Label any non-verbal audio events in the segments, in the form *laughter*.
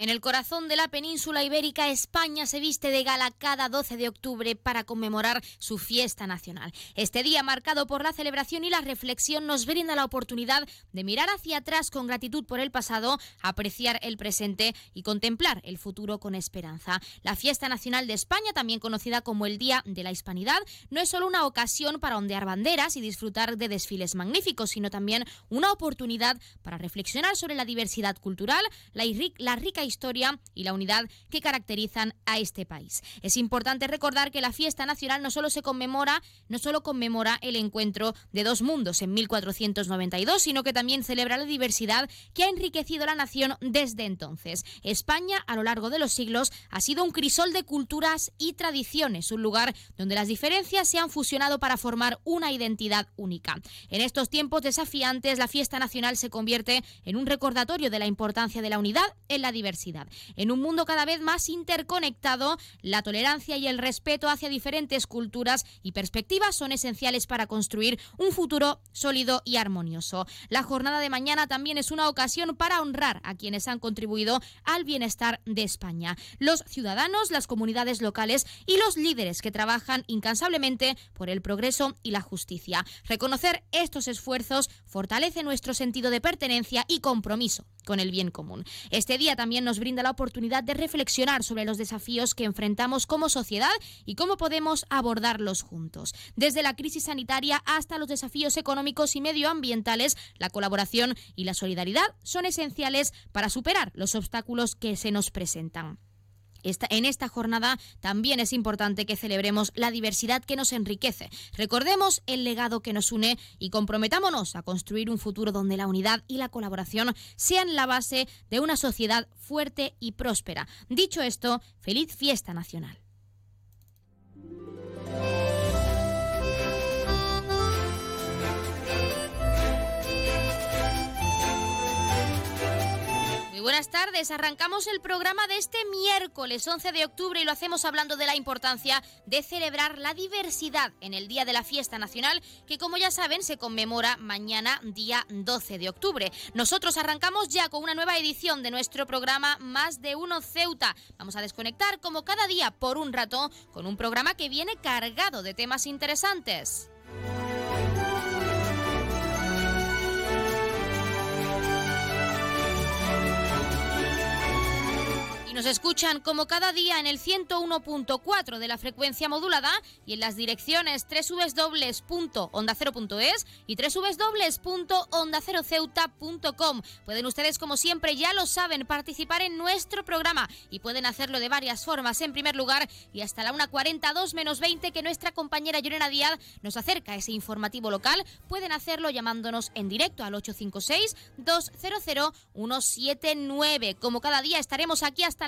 En el corazón de la península ibérica, España se viste de gala cada 12 de octubre para conmemorar su fiesta nacional. Este día, marcado por la celebración y la reflexión, nos brinda la oportunidad de mirar hacia atrás con gratitud por el pasado, apreciar el presente y contemplar el futuro con esperanza. La fiesta nacional de España, también conocida como el Día de la Hispanidad, no es solo una ocasión para ondear banderas y disfrutar de desfiles magníficos, sino también una oportunidad para reflexionar sobre la diversidad cultural, la, la rica historia y la unidad que caracterizan a este país. Es importante recordar que la fiesta nacional no solo se conmemora, no solo conmemora el encuentro de dos mundos en 1492, sino que también celebra la diversidad que ha enriquecido la nación desde entonces. España, a lo largo de los siglos, ha sido un crisol de culturas y tradiciones, un lugar donde las diferencias se han fusionado para formar una identidad única. En estos tiempos desafiantes, la fiesta nacional se convierte en un recordatorio de la importancia de la unidad en la diversidad en un mundo cada vez más interconectado, la tolerancia y el respeto hacia diferentes culturas y perspectivas son esenciales para construir un futuro sólido y armonioso. La jornada de mañana también es una ocasión para honrar a quienes han contribuido al bienestar de España, los ciudadanos, las comunidades locales y los líderes que trabajan incansablemente por el progreso y la justicia. Reconocer estos esfuerzos fortalece nuestro sentido de pertenencia y compromiso con el bien común. Este día también nos brinda la oportunidad de reflexionar sobre los desafíos que enfrentamos como sociedad y cómo podemos abordarlos juntos. Desde la crisis sanitaria hasta los desafíos económicos y medioambientales, la colaboración y la solidaridad son esenciales para superar los obstáculos que se nos presentan en esta jornada también es importante que celebremos la diversidad que nos enriquece. Recordemos el legado que nos une y comprometámonos a construir un futuro donde la unidad y la colaboración sean la base de una sociedad fuerte y próspera. Dicho esto, feliz fiesta nacional. Buenas tardes. Arrancamos el programa de este miércoles 11 de octubre y lo hacemos hablando de la importancia de celebrar la diversidad en el Día de la Fiesta Nacional, que como ya saben se conmemora mañana día 12 de octubre. Nosotros arrancamos ya con una nueva edición de nuestro programa Más de Uno Ceuta. Vamos a desconectar como cada día por un rato con un programa que viene cargado de temas interesantes. Nos escuchan como cada día en el 101.4 de la frecuencia modulada y en las direcciones www.ondacero.es y www.ondaceroceuta.com. Pueden ustedes, como siempre, ya lo saben, participar en nuestro programa y pueden hacerlo de varias formas. En primer lugar, y hasta la 1.42 menos 20 que nuestra compañera Llorena Díaz nos acerca ese informativo local, pueden hacerlo llamándonos en directo al 856-200-179. Como cada día estaremos aquí hasta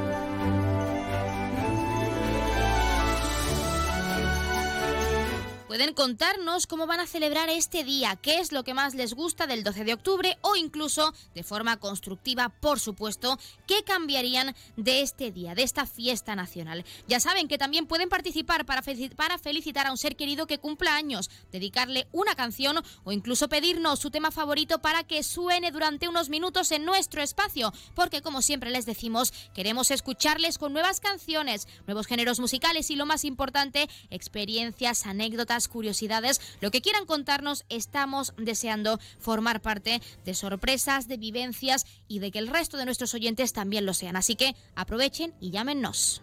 Pueden contarnos cómo van a celebrar este día, qué es lo que más les gusta del 12 de octubre o incluso, de forma constructiva, por supuesto, qué cambiarían de este día, de esta fiesta nacional. Ya saben que también pueden participar para, para felicitar a un ser querido que cumpla años, dedicarle una canción o incluso pedirnos su tema favorito para que suene durante unos minutos en nuestro espacio, porque como siempre les decimos, queremos escucharles con nuevas canciones, nuevos géneros musicales y lo más importante, experiencias, anécdotas, curiosidades, lo que quieran contarnos, estamos deseando formar parte de sorpresas, de vivencias y de que el resto de nuestros oyentes también lo sean. Así que aprovechen y llámenos.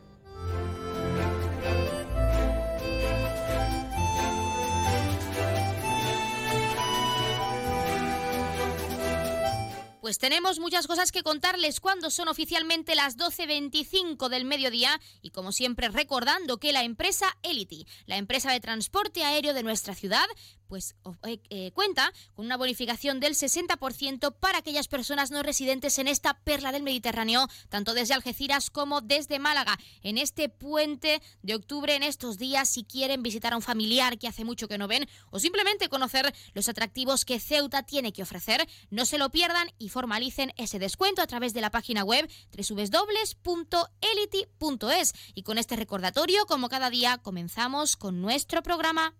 Pues tenemos muchas cosas que contarles cuando son oficialmente las 12.25 del mediodía y como siempre recordando que la empresa Elity, la empresa de transporte aéreo de nuestra ciudad, pues eh, eh, cuenta con una bonificación del 60% para aquellas personas no residentes en esta perla del Mediterráneo, tanto desde Algeciras como desde Málaga. En este puente de octubre, en estos días, si quieren visitar a un familiar que hace mucho que no ven o simplemente conocer los atractivos que Ceuta tiene que ofrecer, no se lo pierdan y formalicen ese descuento a través de la página web www.elity.es. Y con este recordatorio, como cada día, comenzamos con nuestro programa.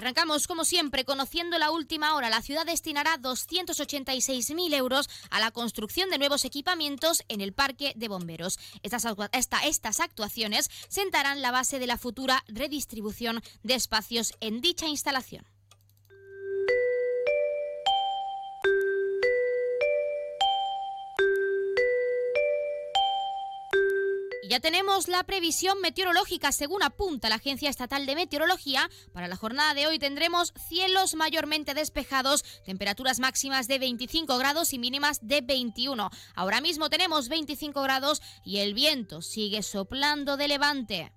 Arrancamos, como siempre, conociendo la última hora. La ciudad destinará 286.000 euros a la construcción de nuevos equipamientos en el parque de bomberos. Estas, estas actuaciones sentarán la base de la futura redistribución de espacios en dicha instalación. Ya tenemos la previsión meteorológica según apunta la Agencia Estatal de Meteorología. Para la jornada de hoy tendremos cielos mayormente despejados, temperaturas máximas de 25 grados y mínimas de 21. Ahora mismo tenemos 25 grados y el viento sigue soplando de levante.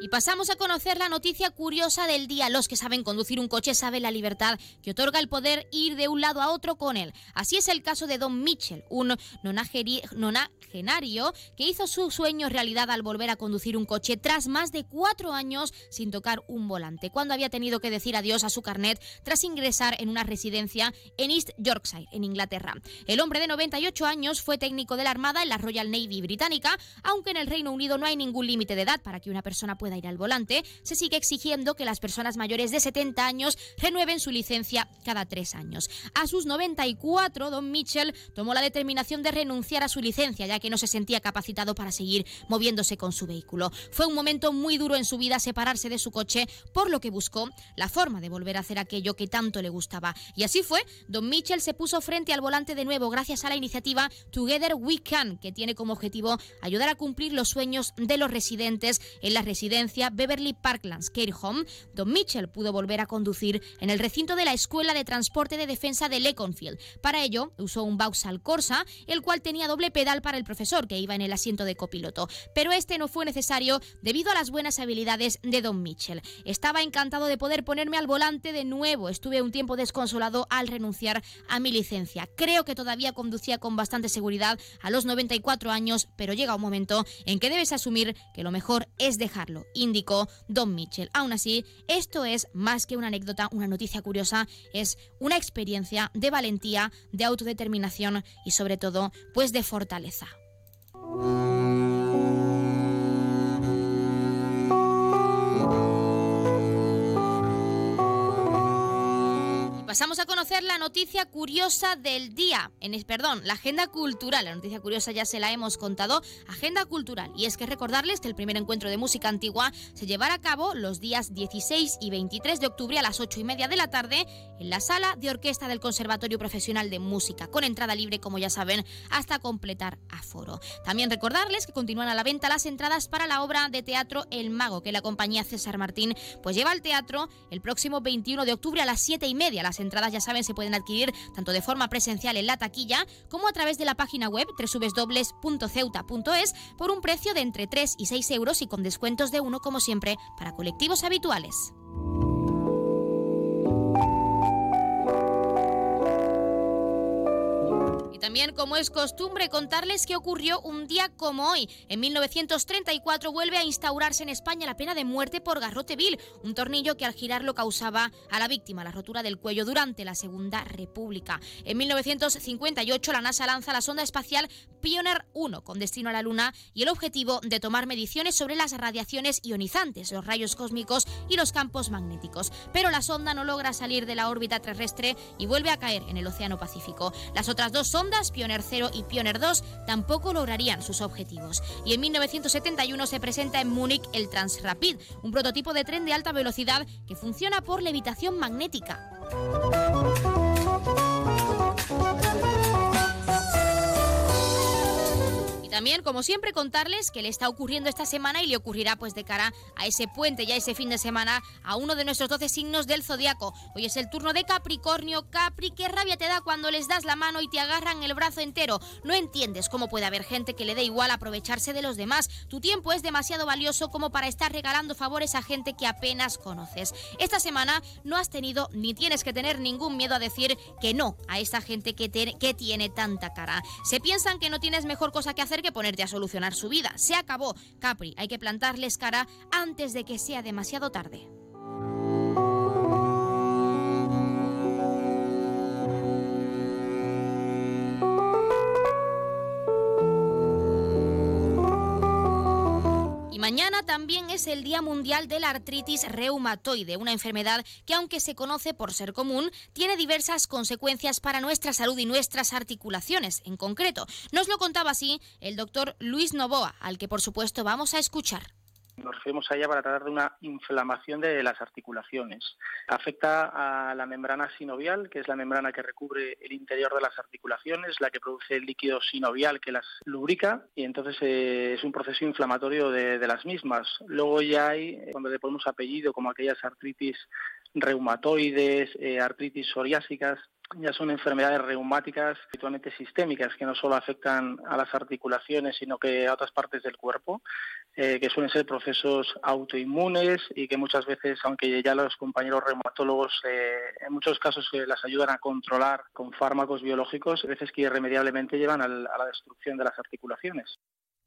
Y pasamos a conocer la noticia curiosa del día. Los que saben conducir un coche saben la libertad que otorga el poder ir de un lado a otro con él. Así es el caso de Don Mitchell, un nonagenario que hizo su sueño realidad al volver a conducir un coche tras más de cuatro años sin tocar un volante, cuando había tenido que decir adiós a su carnet tras ingresar en una residencia en East Yorkshire, en Inglaterra. El hombre de 98 años fue técnico de la Armada en la Royal Navy británica, aunque en el Reino Unido no hay ningún límite de edad para que una persona pueda ir al volante, se sigue exigiendo que las personas mayores de 70 años renueven su licencia cada tres años. A sus 94, Don Mitchell tomó la determinación de renunciar a su licencia, ya que no se sentía capacitado para seguir moviéndose con su vehículo. Fue un momento muy duro en su vida separarse de su coche, por lo que buscó la forma de volver a hacer aquello que tanto le gustaba. Y así fue, Don Mitchell se puso frente al volante de nuevo gracias a la iniciativa Together We Can, que tiene como objetivo ayudar a cumplir los sueños de los residentes en las residencias Beverly Parklands Care Home, Don Mitchell pudo volver a conducir en el recinto de la Escuela de Transporte de Defensa de Leconfield. Para ello, usó un Vauxhall Corsa, el cual tenía doble pedal para el profesor que iba en el asiento de copiloto. Pero este no fue necesario debido a las buenas habilidades de Don Mitchell. Estaba encantado de poder ponerme al volante de nuevo. Estuve un tiempo desconsolado al renunciar a mi licencia. Creo que todavía conducía con bastante seguridad a los 94 años, pero llega un momento en que debes asumir que lo mejor es dejarlo indicó Don Mitchell. Aún así, esto es más que una anécdota, una noticia curiosa, es una experiencia de valentía, de autodeterminación y sobre todo, pues de fortaleza. Pasamos a conocer la noticia curiosa del día. En, perdón, la agenda cultural. La noticia curiosa ya se la hemos contado. Agenda cultural. Y es que recordarles que el primer encuentro de música antigua se llevará a cabo los días 16 y 23 de octubre a las 8 y media de la tarde en la sala de orquesta del Conservatorio Profesional de Música, con entrada libre, como ya saben, hasta completar aforo. También recordarles que continúan a la venta las entradas para la obra de teatro El Mago, que la compañía César Martín pues lleva al teatro el próximo 21 de octubre a las 7 y media. Las entradas, ya saben, se pueden adquirir tanto de forma presencial en la taquilla como a través de la página web www.ceuta.es por un precio de entre 3 y 6 euros y con descuentos de uno, como siempre, para colectivos habituales. También, como es costumbre, contarles qué ocurrió un día como hoy. En 1934 vuelve a instaurarse en España la pena de muerte por garrote vil, un tornillo que al girarlo causaba a la víctima la rotura del cuello durante la Segunda República. En 1958 la NASA lanza la sonda espacial Pioneer 1 con destino a la Luna y el objetivo de tomar mediciones sobre las radiaciones ionizantes, los rayos cósmicos y los campos magnéticos. Pero la sonda no logra salir de la órbita terrestre y vuelve a caer en el Océano Pacífico. Las otras dos sondas Pioneer 0 y Pioneer 2 tampoco lograrían sus objetivos. Y en 1971 se presenta en Múnich el Transrapid, un prototipo de tren de alta velocidad que funciona por levitación magnética. También, como siempre, contarles que le está ocurriendo esta semana y le ocurrirá pues de cara a ese puente, ya ese fin de semana, a uno de nuestros 12 signos del zodiaco. Hoy es el turno de Capricornio. Capri, qué rabia te da cuando les das la mano y te agarran el brazo entero. No entiendes cómo puede haber gente que le dé igual aprovecharse de los demás. Tu tiempo es demasiado valioso como para estar regalando favores a gente que apenas conoces. Esta semana no has tenido ni tienes que tener ningún miedo a decir que no a esta gente que, que tiene tanta cara. Se piensan que no tienes mejor cosa que hacer que ponerte a solucionar su vida. Se acabó. Capri, hay que plantarles cara antes de que sea demasiado tarde. Mañana también es el Día Mundial de la Artritis Reumatoide, una enfermedad que aunque se conoce por ser común, tiene diversas consecuencias para nuestra salud y nuestras articulaciones en concreto. Nos lo contaba así el doctor Luis Novoa, al que por supuesto vamos a escuchar. Nos referimos a ella para tratar de una inflamación de las articulaciones. Afecta a la membrana sinovial, que es la membrana que recubre el interior de las articulaciones, la que produce el líquido sinovial que las lubrica, y entonces eh, es un proceso inflamatorio de, las mismas. Luego ya hay, eh, cuando le ponemos apellido, como aquellas artritis reumatoides, eh, artritis psoriásicas, ya son enfermedades reumáticas habitualmente sistémicas que no solo afectan a las articulaciones sino que a otras partes del cuerpo eh, que suelen ser procesos autoinmunes y que muchas veces aunque ya los compañeros reumatólogos eh, en muchos casos eh, las ayudan a controlar con fármacos biológicos a veces que irremediablemente llevan a la destrucción de las articulaciones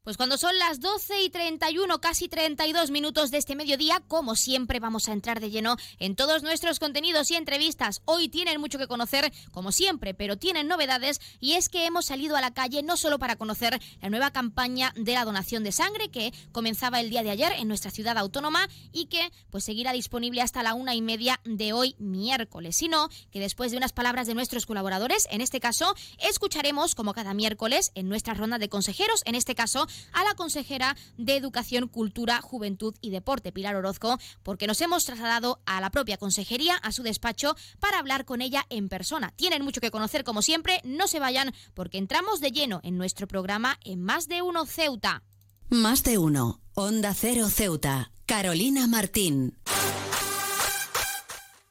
pues cuando son las 12 y 31, casi 32 minutos de este mediodía, como siempre vamos a entrar de lleno en todos nuestros contenidos y entrevistas. Hoy tienen mucho que conocer, como siempre, pero tienen novedades y es que hemos salido a la calle no solo para conocer la nueva campaña de la donación de sangre que comenzaba el día de ayer en nuestra ciudad autónoma y que pues seguirá disponible hasta la una y media de hoy miércoles, sino que después de unas palabras de nuestros colaboradores, en este caso, escucharemos como cada miércoles en nuestra ronda de consejeros, en este caso, a la consejera de Educación, Cultura, Juventud y Deporte, Pilar Orozco, porque nos hemos trasladado a la propia consejería, a su despacho, para hablar con ella en persona. Tienen mucho que conocer, como siempre, no se vayan, porque entramos de lleno en nuestro programa en Más de Uno Ceuta. Más de Uno, Onda Cero Ceuta, Carolina Martín.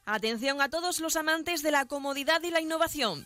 Atención a todos los amantes de la comodidad y la innovación.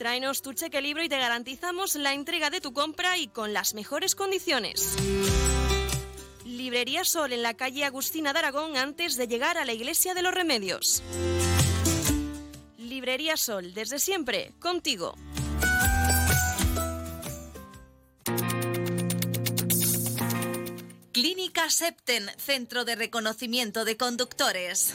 Tráenos tu cheque libro y te garantizamos la entrega de tu compra y con las mejores condiciones. Librería Sol en la calle Agustina de Aragón antes de llegar a la Iglesia de los Remedios. Librería Sol, desde siempre, contigo. Clínica Septen, Centro de Reconocimiento de Conductores.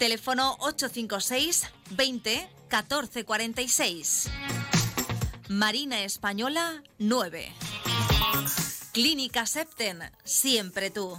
Teléfono 856 20 14 46. Marina Española 9. Clínica Septen, siempre tú.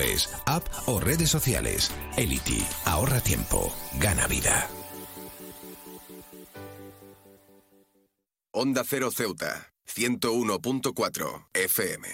es app o redes sociales. Elity, ahorra tiempo, gana vida. Onda Cero Ceuta, 101.4 FM.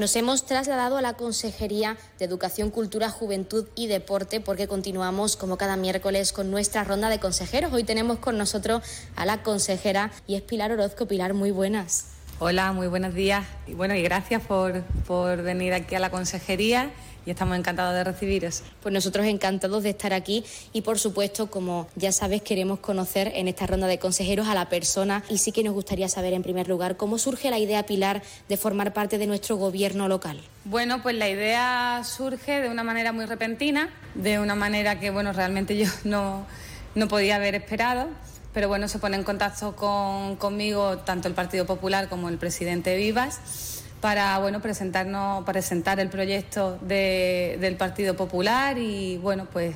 Nos hemos trasladado a la Consejería de Educación, Cultura, Juventud y Deporte porque continuamos como cada miércoles con nuestra ronda de consejeros. Hoy tenemos con nosotros a la consejera y es Pilar Orozco. Pilar, muy buenas. Hola, muy buenos días. Y bueno, y gracias por, por venir aquí a la consejería y estamos encantados de recibiros. Pues nosotros encantados de estar aquí y por supuesto, como ya sabes, queremos conocer en esta ronda de consejeros a la persona y sí que nos gustaría saber en primer lugar cómo surge la idea, Pilar, de formar parte de nuestro gobierno local. Bueno, pues la idea surge de una manera muy repentina, de una manera que, bueno, realmente yo *laughs* no, no podía haber esperado pero bueno, se pone en contacto con, conmigo tanto el Partido Popular como el presidente Vivas para bueno presentarnos presentar el proyecto del Partido Popular y bueno pues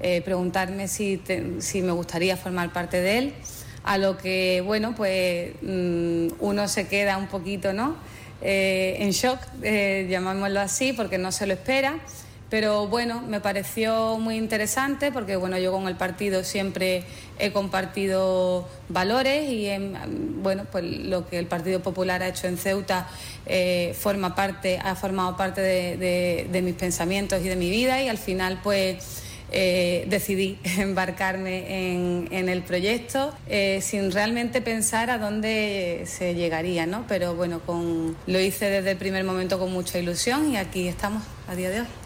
eh, preguntarme si, si me gustaría formar parte de él a lo que bueno pues mm, uno se queda un poquito no eh, en shock eh, llamémoslo así porque no se lo espera pero bueno, me pareció muy interesante porque bueno, yo con el partido siempre he compartido valores y bueno, pues lo que el Partido Popular ha hecho en Ceuta eh, forma parte, ha formado parte de, mis pensamientos y de mi vida y al final pues eh, decidí *laughs* embarcarme en, el proyecto eh, sin realmente pensar a dónde se llegaría, ¿no? Pero bueno, con, lo hice desde el primer momento con mucha ilusión y aquí estamos a día de hoy.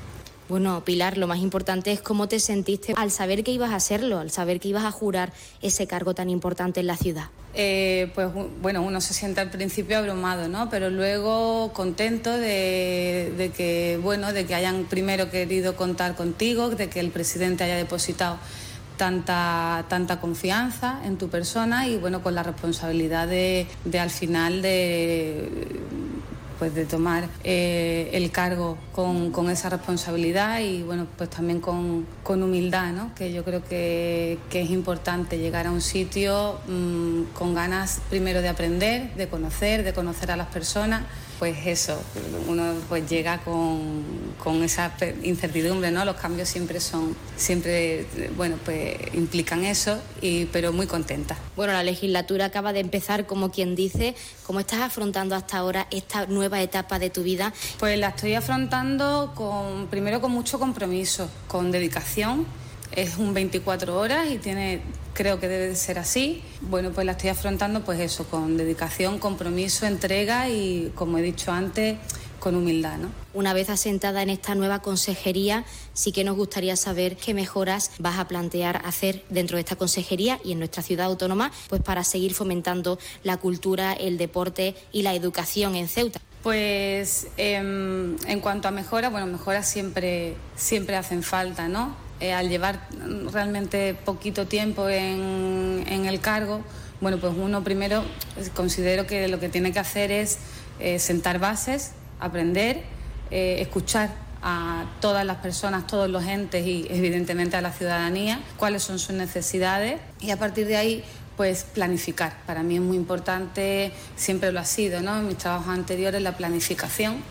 Bueno, Pilar, lo más importante es cómo te sentiste al saber que ibas a hacerlo, al saber que ibas a jurar ese cargo tan importante en la ciudad. Eh, pues bueno, uno se siente al principio abrumado, ¿no? Pero luego contento de, que, bueno, de que hayan primero querido contar contigo, de que el presidente haya depositado tanta, tanta confianza en tu persona y bueno, con la responsabilidad de al final de pues de tomar eh, el cargo con, esa responsabilidad y bueno pues también con, humildad ¿no? que yo creo que, es importante llegar a un sitio mm, con ganas primero de aprender de conocer de conocer a las personas pues eso, uno pues llega con, con, esa incertidumbre, ¿no? Los cambios siempre son, siempre, bueno, pues implican eso, y, pero muy contenta. Bueno, la legislatura acaba de empezar, como quien dice, ¿cómo estás afrontando hasta ahora esta nueva etapa de tu vida? Pues la estoy afrontando con, primero con mucho compromiso, con dedicación es un 24 horas y tiene, creo que debe de ser así. Bueno, pues la estoy afrontando pues eso, con dedicación, compromiso, entrega y, como he dicho antes, con humildad. ¿no? Una vez asentada en esta nueva consejería, sí que nos gustaría saber qué mejoras vas a plantear hacer dentro de esta consejería y en nuestra ciudad autónoma, pues para seguir fomentando la cultura, el deporte y la educación en Ceuta. Pues em, en cuanto a mejoras, bueno, mejoras siempre, siempre hacen falta, ¿no? Eh, al llevar realmente poquito tiempo en, el cargo, bueno, pues uno primero considero que lo que tiene que hacer es eh, sentar bases, aprender, eh, escuchar a todas las personas, todos los entes y evidentemente a la ciudadanía, cuáles son sus necesidades y a partir de ahí pues planificar. Para mí es muy importante, siempre lo ha sido, ¿no? En mis trabajos anteriores la planificación.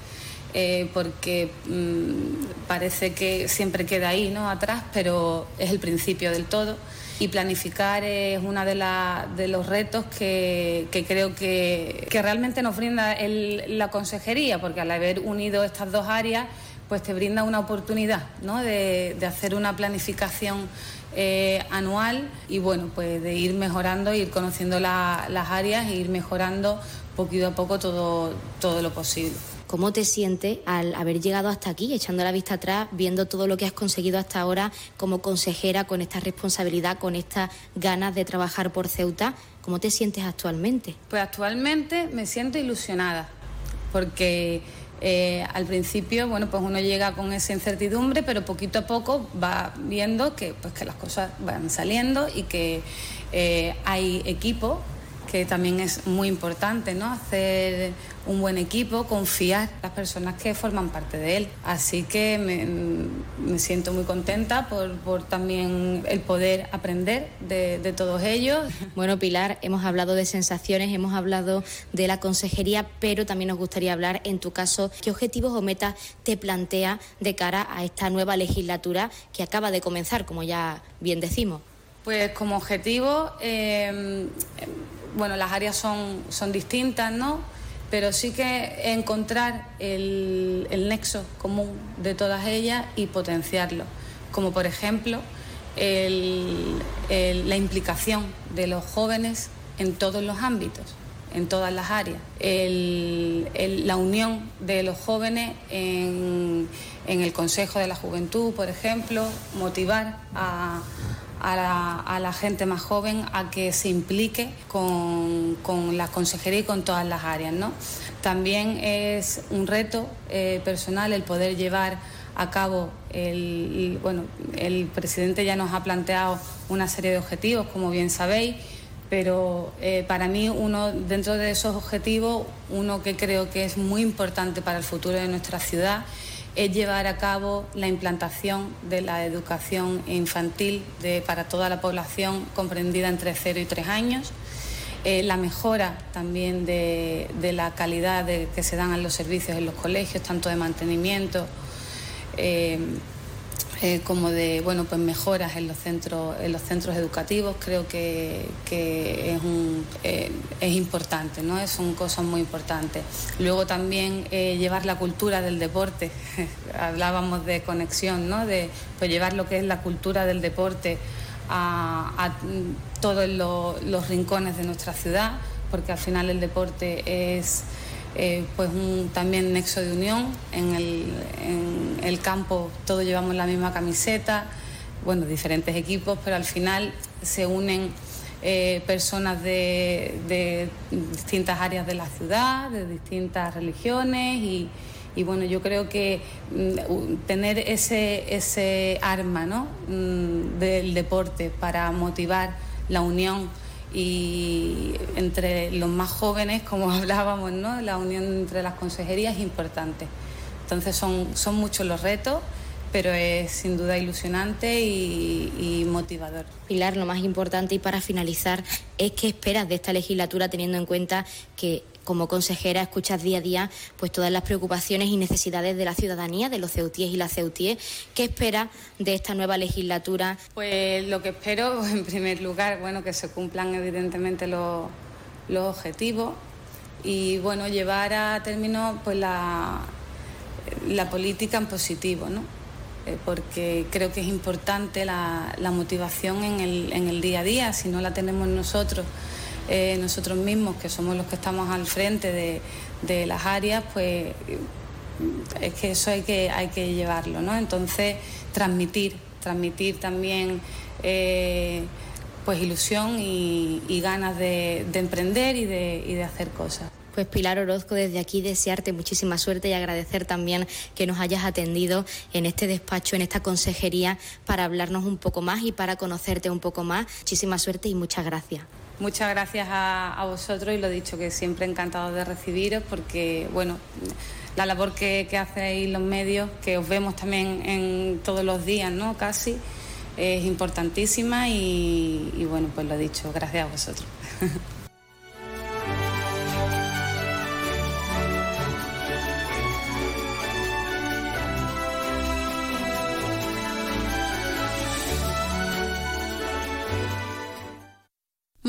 Eh, porque mm, parece que siempre queda ahí, ¿no? Atrás, pero es el principio del todo. Y planificar es uno de, los retos que, creo que, realmente nos brinda la consejería, porque al haber unido estas dos áreas, pues te brinda una oportunidad ¿no? de, hacer una planificación eh, anual y bueno, pues de ir mejorando, ir conociendo las áreas e ir mejorando poquito a poco todo, todo lo posible. ¿Cómo te sientes al haber llegado hasta aquí, echando la vista atrás, viendo todo lo que has conseguido hasta ahora como consejera, con esta responsabilidad, con estas ganas de trabajar por Ceuta? ¿Cómo te sientes actualmente? Pues actualmente me siento ilusionada, porque eh, al principio, bueno, pues uno llega con esa incertidumbre, pero poquito a poco va viendo que, pues, que las cosas van saliendo y que eh, hay equipo que también es muy importante, ¿no? Hacer un buen equipo, confiar en las personas que forman parte de él. Así que me, siento muy contenta por, también el poder aprender de, de, todos ellos. *laughs* Bueno, Pilar, hemos hablado de sensaciones, hemos hablado de la consejería, pero también nos gustaría hablar, en tu caso, qué objetivos o metas te plantea de cara a esta nueva legislatura que acaba de comenzar, como ya bien decimos. Pues como objetivo, eh, bueno, las áreas son, son distintas, ¿no? Pero sí que encontrar el, nexo común de todas ellas y potenciarlo. Como por ejemplo la implicación de los jóvenes en todos los ámbitos, en todas las áreas. la unión de los jóvenes en el Consejo de la Juventud, por ejemplo, motivar a a la, gente más joven a que se implique con, la consejería y con todas las áreas. ¿no? También es un reto eh, personal el poder llevar a cabo el, bueno, el presidente ya nos ha planteado una serie de objetivos, como bien sabéis, pero eh, para mí uno dentro de esos objetivos, uno que creo que es muy importante para el futuro de nuestra ciudad es llevar a cabo la implantación de la educación infantil para toda la población comprendida entre 0 y 3 años. Eh, la mejora también de, la calidad que se dan a los servicios en los colegios, tanto de mantenimiento, eh, eh, como de bueno pues mejoras en los centros en los centros educativos creo que, es un, eh, es importante no son cosas muy importantes. Luego también eh, llevar la cultura del deporte. *laughs* Hablábamos de conexión no de pues llevar lo que es la cultura del deporte a, todos los rincones de nuestra ciudad porque al final el deporte es eh, pues un también nexo de unión. En el, campo todos llevamos la misma camiseta, bueno, diferentes equipos, pero al final se unen eh, personas de, distintas áreas de la ciudad, de distintas religiones y, bueno, yo creo que mm, tener ese, ese arma ¿no? Mm, del deporte para motivar la unión y entre los más jóvenes, como *laughs* hablábamos, ¿no? la unión entre las consejerías es importante. Entonces son, son muchos los retos, pero es sin duda ilusionante y, y, motivador. Pilar, lo más importante y para finalizar es qué esperas de esta legislatura teniendo en cuenta que como consejera escuchas día a día pues todas las preocupaciones y necesidades de la ciudadanía, de los ceutíes y las ceutíes. ¿Qué espera de esta nueva legislatura? Pues lo que espero, *laughs* en primer lugar, bueno, que se cumplan evidentemente los, objetivos y bueno, llevar a término pues la, la política en positivo, ¿no? Eh, porque creo que es importante la, motivación en el, en el día a día, si no la tenemos nosotros eh, nosotros mismos, que somos los que estamos al frente de, las áreas, pues es que eso hay que, hay que llevarlo, ¿no? Entonces, transmitir, transmitir también eh, pues ilusión y, ganas de, emprender y de, y de hacer cosas. Pues Pilar Orozco, desde aquí desearte muchísima suerte y agradecer también que nos hayas atendido en este despacho, en esta consejería, para hablarnos un poco más y para conocerte un poco más. Muchísima suerte y muchas gracias. Muchas gracias a, vosotros y lo dicho, que siempre encantado de recibiros porque, bueno, la labor que, que hacéis los medios, que os vemos también en todos los días, ¿no? Casi, es importantísima y, y bueno, pues lo dicho, gracias a vosotros. *laughs*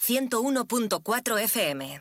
101.4 FM.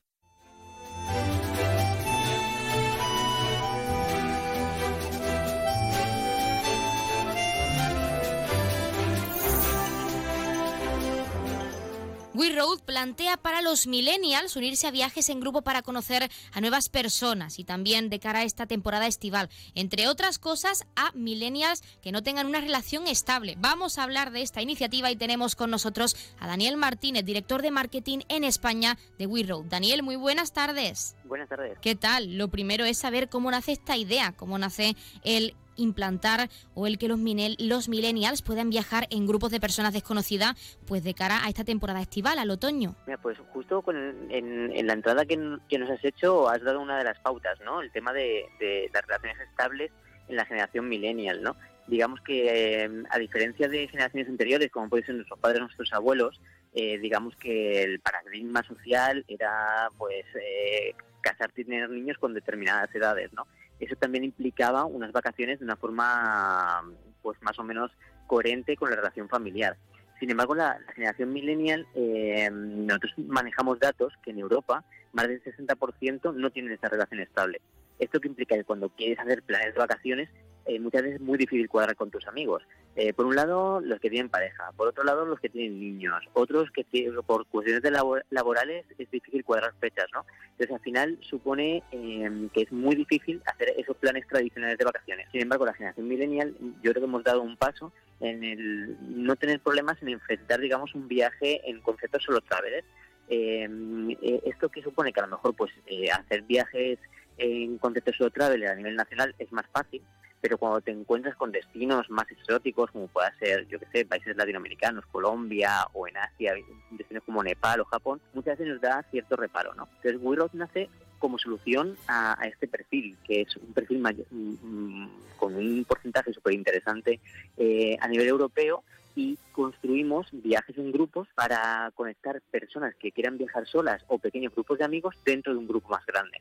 We Road plantea para los millennials unirse a viajes en grupo para conocer a nuevas personas y también de cara a esta temporada estival, entre otras cosas a millennials que no tengan una relación estable. Vamos a hablar de esta iniciativa y tenemos con nosotros a Daniel Martínez, director de marketing en España de We Road. Daniel, muy buenas tardes. Buenas tardes. ¿Qué tal? Lo primero es saber cómo nace esta idea, cómo nace el implantar o el que los, millennials puedan viajar en grupos de personas desconocidas pues de cara a esta temporada estival, al otoño? Mira, pues justo con en, la entrada que, nos has hecho has dado una de las pautas, ¿no? El tema de, las relaciones estables en la generación millennial, ¿no? Digamos que eh, a diferencia de generaciones anteriores, como pueden ser nuestros padres, nuestros abuelos, eh, digamos que el paradigma social era pues eh, casarte y tener niños con determinadas edades, ¿no? Eso también implicaba unas vacaciones de una forma pues más o menos coherente con la relación familiar. Sin embargo, la, generación millennial, eh, nosotros manejamos datos que en Europa más del 60% no tienen esa relación estable. Esto que implica que cuando quieres hacer planes de vacaciones, eh, muchas veces es muy difícil cuadrar con tus amigos. Eh, por un lado, los que tienen pareja, por otro lado, los que tienen niños, otros que por cuestiones de laborales es difícil cuadrar fechas, ¿no? Entonces, al final supone eh, que es muy difícil hacer esos planes tradicionales de vacaciones. Sin embargo, la generación millennial, yo creo que hemos dado un paso en el no tener problemas en enfrentar, digamos, un viaje en conceptos solo travelers. esto que supone que a lo mejor pues hacer viajes en conceptos solo traveler a nivel nacional es más fácil, pero cuando te encuentras con destinos más exóticos, como pueda ser, yo que sé, países latinoamericanos, Colombia o en Asia, destinos como Nepal o Japón, muchas veces nos da cierto reparo, ¿no? Entonces, WeRoad nace como solución a, este perfil, que es un perfil mm, mm, con un porcentaje súper interesante eh, a nivel europeo, y construimos viajes en grupos para conectar personas que quieran viajar solas o pequeños grupos de amigos dentro de un grupo más grande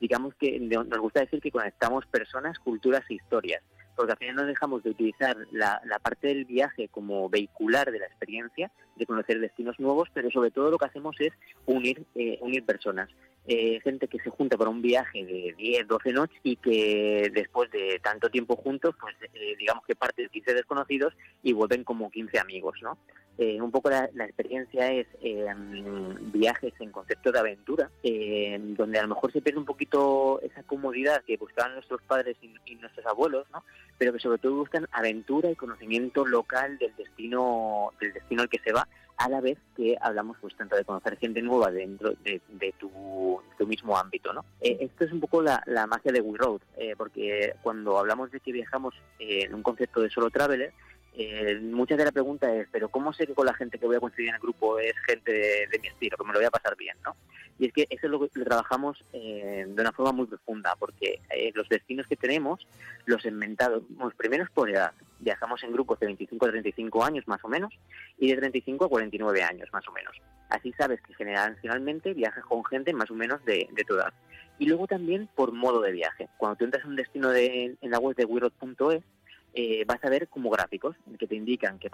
digamos que nos gusta decir que conectamos personas, culturas e historias, porque al final no dejamos de utilizar la, parte del viaje como vehicular de la experiencia, de conocer destinos nuevos, pero sobre todo lo que hacemos es unir, eh, unir personas. Eh, gente que se junta para un viaje de 10, 12 noches y que después de tanto tiempo juntos, pues eh, digamos que parten 15 desconocidos y vuelven como 15 amigos, ¿no? Eh, un poco la, experiencia es eh, viajes en concepto de aventura, eh, donde a lo mejor se pierde un poquito esa comodidad que buscaban nuestros padres y, nuestros abuelos, ¿no? pero que sobre todo buscan aventura y conocimiento local del destino, del destino al que se va, a la vez que hablamos pues tanto de conocer gente nueva dentro de, tu, mismo ámbito. ¿no? esto es un poco la, magia de We Road, porque cuando hablamos de que viajamos en un concepto de solo traveler, eh, muchas de la pregunta es, pero ¿cómo sé que con la gente que voy a conseguir en el grupo es gente de, mi estilo, que me lo voy a pasar bien? ¿no? Y es que eso es lo que trabajamos eh, de una forma muy profunda, porque eh, los destinos que tenemos los inventamos primero por edad. Viajamos en grupos de 25 a 35 años más o menos y de 35 a 49 años más o menos. Así sabes que generacionalmente viajas con gente más o menos de, de edad. Y luego también por modo de viaje. Cuando tú entras en un destino de, en la web de wirod.es, eh, vas a ver como gráficos que te indican qué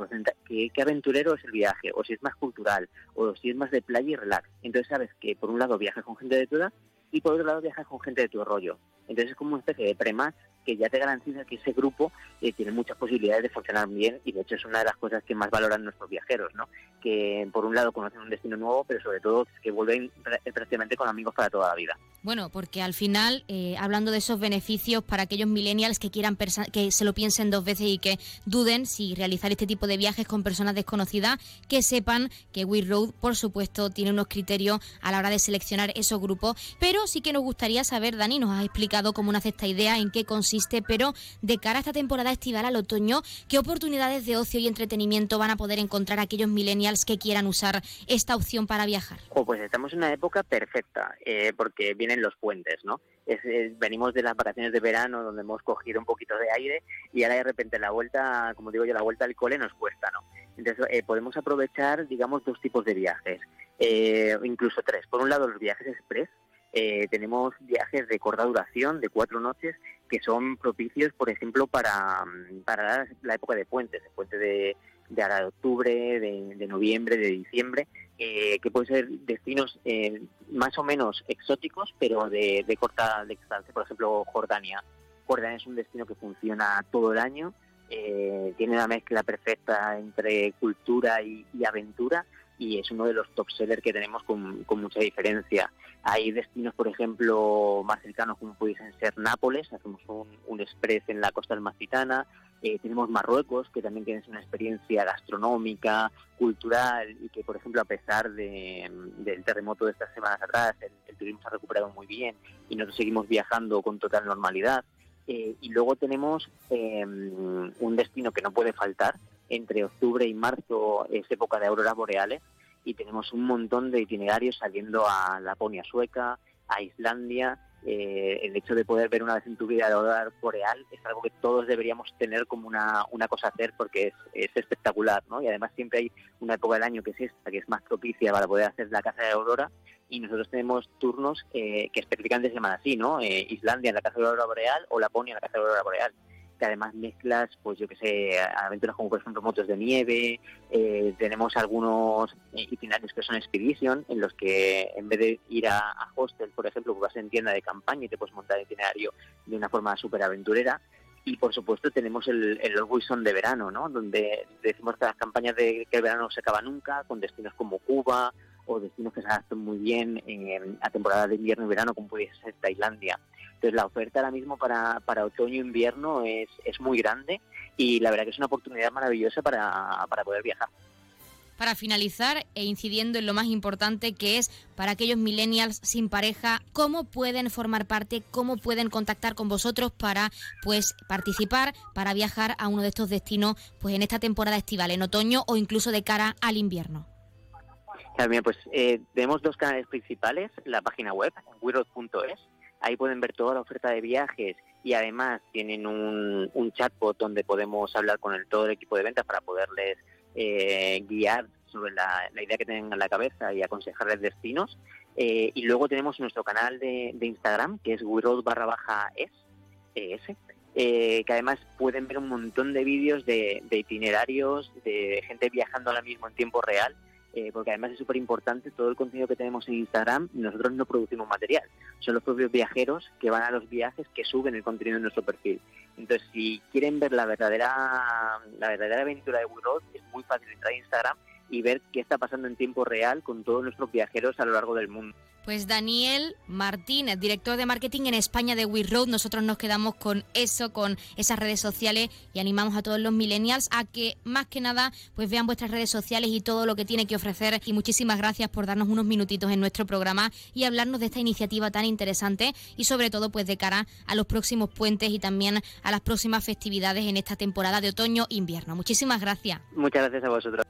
que, aventurero es el viaje, o si es más cultural, o si es más de playa y relax. Entonces sabes que por un lado viajas con gente de tu edad y por otro lado viajas con gente de tu rollo. Entonces es como una especie de prematch que ya te garantiza que ese grupo eh, tiene muchas posibilidades de funcionar bien y de hecho es una de las cosas que más valoran nuestros viajeros, ¿no? Que por un lado conocen un destino nuevo, pero sobre todo que vuelven prácticamente con amigos para toda la vida. Bueno, porque al final, eh, hablando de esos beneficios para aquellos millennials que quieran que se lo piensen dos veces y que duden si realizar este tipo de viajes con personas desconocidas, que sepan que We Road, por supuesto, tiene unos criterios a la hora de seleccionar esos grupos, pero sí que nos gustaría saber, Dani, nos has explicado cómo nace esta idea, en qué consiste, pero de cara a esta temporada estival al otoño, ¿qué oportunidades de ocio y entretenimiento van a poder encontrar aquellos millennials que quieran usar esta opción para viajar? pues estamos en una época perfecta, eh, porque viene los puentes, ¿no? venimos de las vacaciones de verano donde hemos cogido un poquito de aire y ahora de repente la vuelta, como digo yo, la vuelta al cole nos cuesta, ¿no? Entonces eh, podemos aprovechar, digamos, dos tipos de viajes, eh, incluso tres. Por un lado, los viajes express. Eh, tenemos viajes de corta duración, de cuatro noches, que son propicios, por ejemplo, para, para la época de puentes, el puente de, de, de octubre, de, de noviembre, de diciembre, eh, que pueden ser destinos eh, más o menos exóticos, pero de, corta distancia. Por ejemplo, Jordania. Jordania es un destino que funciona todo el año, eh, tiene una mezcla perfecta entre cultura y, aventura y es uno de los top sellers que tenemos con, mucha diferencia. Hay destinos, por ejemplo, más cercanos como pudiesen ser Nápoles, hacemos un, un express en la costa almacitana, eh, tenemos Marruecos, que también tiene una experiencia gastronómica, cultural, y que, por ejemplo, a pesar del terremoto de estas semanas atrás, el, turismo se ha recuperado muy bien y nosotros seguimos viajando con total normalidad. Eh, y luego tenemos em, un destino que no puede faltar, entre octubre y marzo es época de auroras boreales, y tenemos un montón de itinerarios saliendo a Laponia sueca, a Islandia, eh, el hecho de poder ver una vez en tu vida la aurora boreal es algo que todos deberíamos tener como una, una cosa a hacer porque es, es, espectacular, ¿no? Y además siempre hay una época del año que es esta, que es más propicia para poder hacer la caza de aurora y nosotros tenemos turnos eh, que específicamente se llaman así, ¿no? Eh, Islandia en la caza de aurora boreal o Laponia en la caza de aurora boreal que además mezclas, pues yo que sé, aventuras como por ejemplo motos de nieve, eh, tenemos algunos itinerarios que son expedition, en los que en vez de ir a, hostel, por ejemplo, pues vas en tienda de campaña y te puedes montar itinerario de una forma súper aventurera. Y por supuesto tenemos el, el Wilson de verano, ¿no? Donde decimos que las campañas de que el verano no se acaba nunca, con destinos como Cuba o destinos que se adaptan muy bien a temporada de invierno y verano, como puede ser Tailandia. Entonces la oferta ahora mismo para, para otoño e invierno es, es muy grande y la verdad que es una oportunidad maravillosa para, para poder viajar. Para finalizar e incidiendo en lo más importante que es para aquellos millennials sin pareja, cómo pueden formar parte, cómo pueden contactar con vosotros para pues participar, para viajar a uno de estos destinos pues en esta temporada estival, en otoño o incluso de cara al invierno. Claro, pues eh, tenemos dos canales principales, la página web, wirod.es, Ahí pueden ver toda la oferta de viajes y además tienen un, un chatbot donde podemos hablar con el, todo el equipo de ventas para poderles eh, guiar sobre la, idea que tengan en la cabeza y aconsejarles destinos. Eh, y luego tenemos nuestro canal de, Instagram, que es wiroad barra baja es, eh, que además pueden ver un montón de vídeos de, de itinerarios, de gente viajando ahora mismo en tiempo real eh, porque además es súper importante todo el contenido que tenemos en Instagram, nosotros no producimos material, son los propios viajeros que van a los viajes que suben el contenido en nuestro perfil. Entonces, si quieren ver la verdadera, la verdadera aventura de We es muy fácil entrar a Instagram y ver qué está pasando en tiempo real con todos nuestros viajeros a lo largo del mundo. Pues Daniel Martínez, director de marketing en España de We Road, nosotros nos quedamos con eso, con esas redes sociales y animamos a todos los millennials a que más que nada pues vean vuestras redes sociales y todo lo que tiene que ofrecer y muchísimas gracias por darnos unos minutitos en nuestro programa y hablarnos de esta iniciativa tan interesante y sobre todo pues de cara a los próximos puentes y también a las próximas festividades en esta temporada de otoño-invierno. Muchísimas gracias. Muchas gracias a vosotros.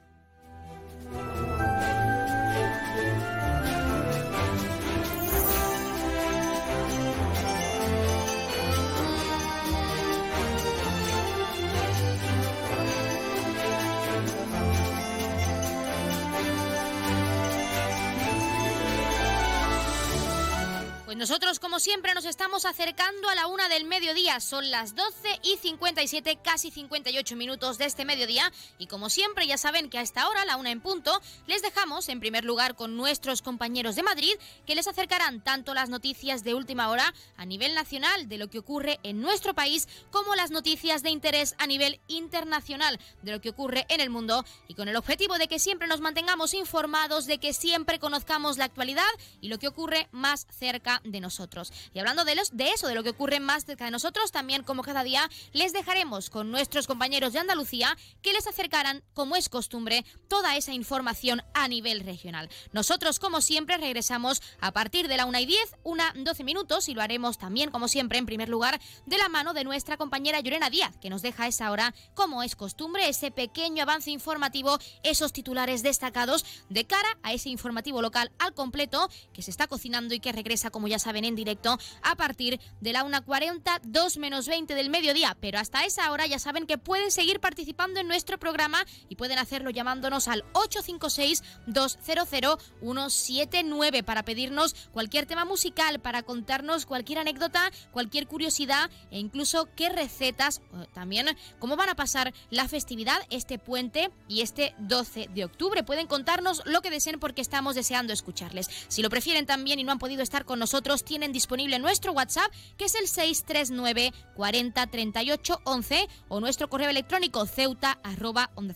Pues nosotros, como siempre, nos estamos acercando a la una del mediodía. Son las 12 y 57, casi 58 minutos de este mediodía. Y como siempre, ya saben que a esta hora, la una en punto, les dejamos en primer lugar con nuestros compañeros de Madrid, que les acercarán tanto las noticias de última hora a nivel nacional de lo que ocurre en nuestro país, como las noticias de interés a nivel internacional de lo que ocurre en el mundo. Y con el objetivo de que siempre nos mantengamos informados, de que siempre conozcamos la actualidad y lo que ocurre más cerca de nosotros. Y hablando de, los, de eso, de lo que ocurre más cerca de nosotros, también como cada día les dejaremos con nuestros compañeros de Andalucía que les acercarán, como es costumbre, toda esa información a nivel regional. Nosotros, como siempre, regresamos a partir de la 1 y 10, una 12 minutos y lo haremos también, como siempre, en primer lugar, de la mano de nuestra compañera Llorena Díaz, que nos deja esa hora, como es costumbre, ese pequeño avance informativo, esos titulares destacados de cara a ese informativo local al completo que se está cocinando y que regresa, como ya saben, en directo a partir de la 1.40, 2 menos 20 del mediodía. Pero hasta esa hora ya saben que pueden seguir participando en nuestro programa y pueden hacerlo llamándonos al 856-200-179 para pedirnos cualquier tema musical, para contarnos cualquier anécdota, cualquier curiosidad e incluso qué recetas, también cómo van a pasar la festividad, este puente y este 12 de octubre. Pueden contarnos lo que deseen porque estamos deseando escucharles. Si lo prefieren también y no han podido estar con nosotros, tienen disponible nuestro WhatsApp, que es el 639 40 38 11 o nuestro correo electrónico ceuta arroba onda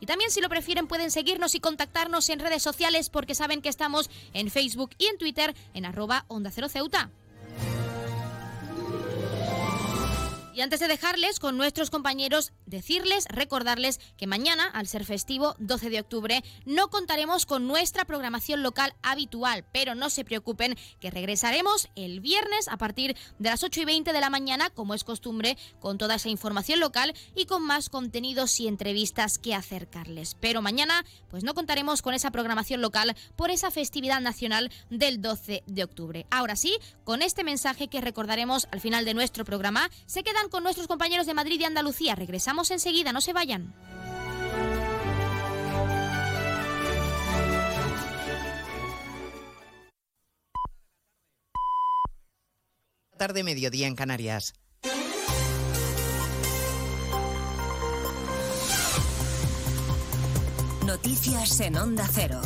Y también si lo prefieren pueden seguirnos y contactarnos en redes sociales porque saben que estamos en Facebook y en Twitter en arroba onda cero ceuta. Y antes de dejarles con nuestros compañeros, decirles, recordarles que mañana, al ser festivo, 12 de octubre, no contaremos con nuestra programación local habitual, pero no se preocupen que regresaremos el viernes a partir de las 8 y 20 de la mañana, como es costumbre, con toda esa información local y con más contenidos y entrevistas que acercarles. Pero mañana, pues no contaremos con esa programación local por esa festividad nacional del 12 de octubre. Ahora sí, con este mensaje que recordaremos al final de nuestro programa, se queda con nuestros compañeros de Madrid y Andalucía. Regresamos enseguida, no se vayan. Tarde mediodía en Canarias. Noticias en Onda Cero.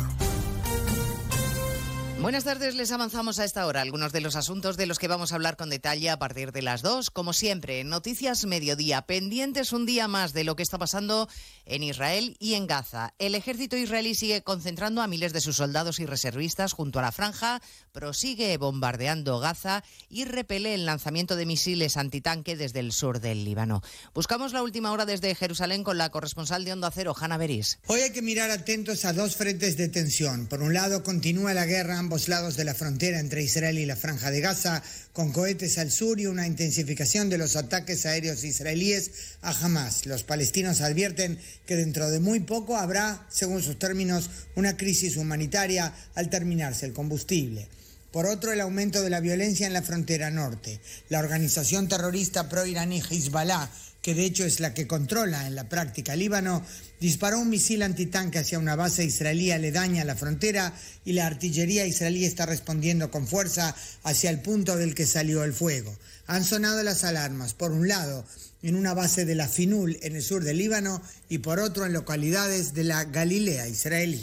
Buenas tardes, les avanzamos a esta hora algunos de los asuntos de los que vamos a hablar con detalle a partir de las dos. Como siempre, Noticias Mediodía, pendientes un día más de lo que está pasando en Israel y en Gaza. El ejército israelí sigue concentrando a miles de sus soldados y reservistas junto a la franja, prosigue bombardeando Gaza y repele el lanzamiento de misiles antitanque desde el sur del Líbano. Buscamos la última hora desde Jerusalén con la corresponsal de Onda Cero, Hanna Beris. Hoy hay que mirar atentos a dos frentes de tensión. Por un lado, continúa la guerra ambos lados de la frontera entre Israel y la Franja de Gaza, con cohetes al sur y una intensificación de los ataques aéreos israelíes a Hamas. Los palestinos advierten que dentro de muy poco habrá, según sus términos, una crisis humanitaria al terminarse el combustible. Por otro, el aumento de la violencia en la frontera norte. La organización terrorista pro-iraní Hezbollah que de hecho es la que controla en la práctica Líbano, disparó un misil antitanque hacia una base israelí aledaña a la frontera y la artillería israelí está respondiendo con fuerza hacia el punto del que salió el fuego. Han sonado las alarmas, por un lado, en una base de la Finul en el sur del Líbano y por otro en localidades de la Galilea israelí.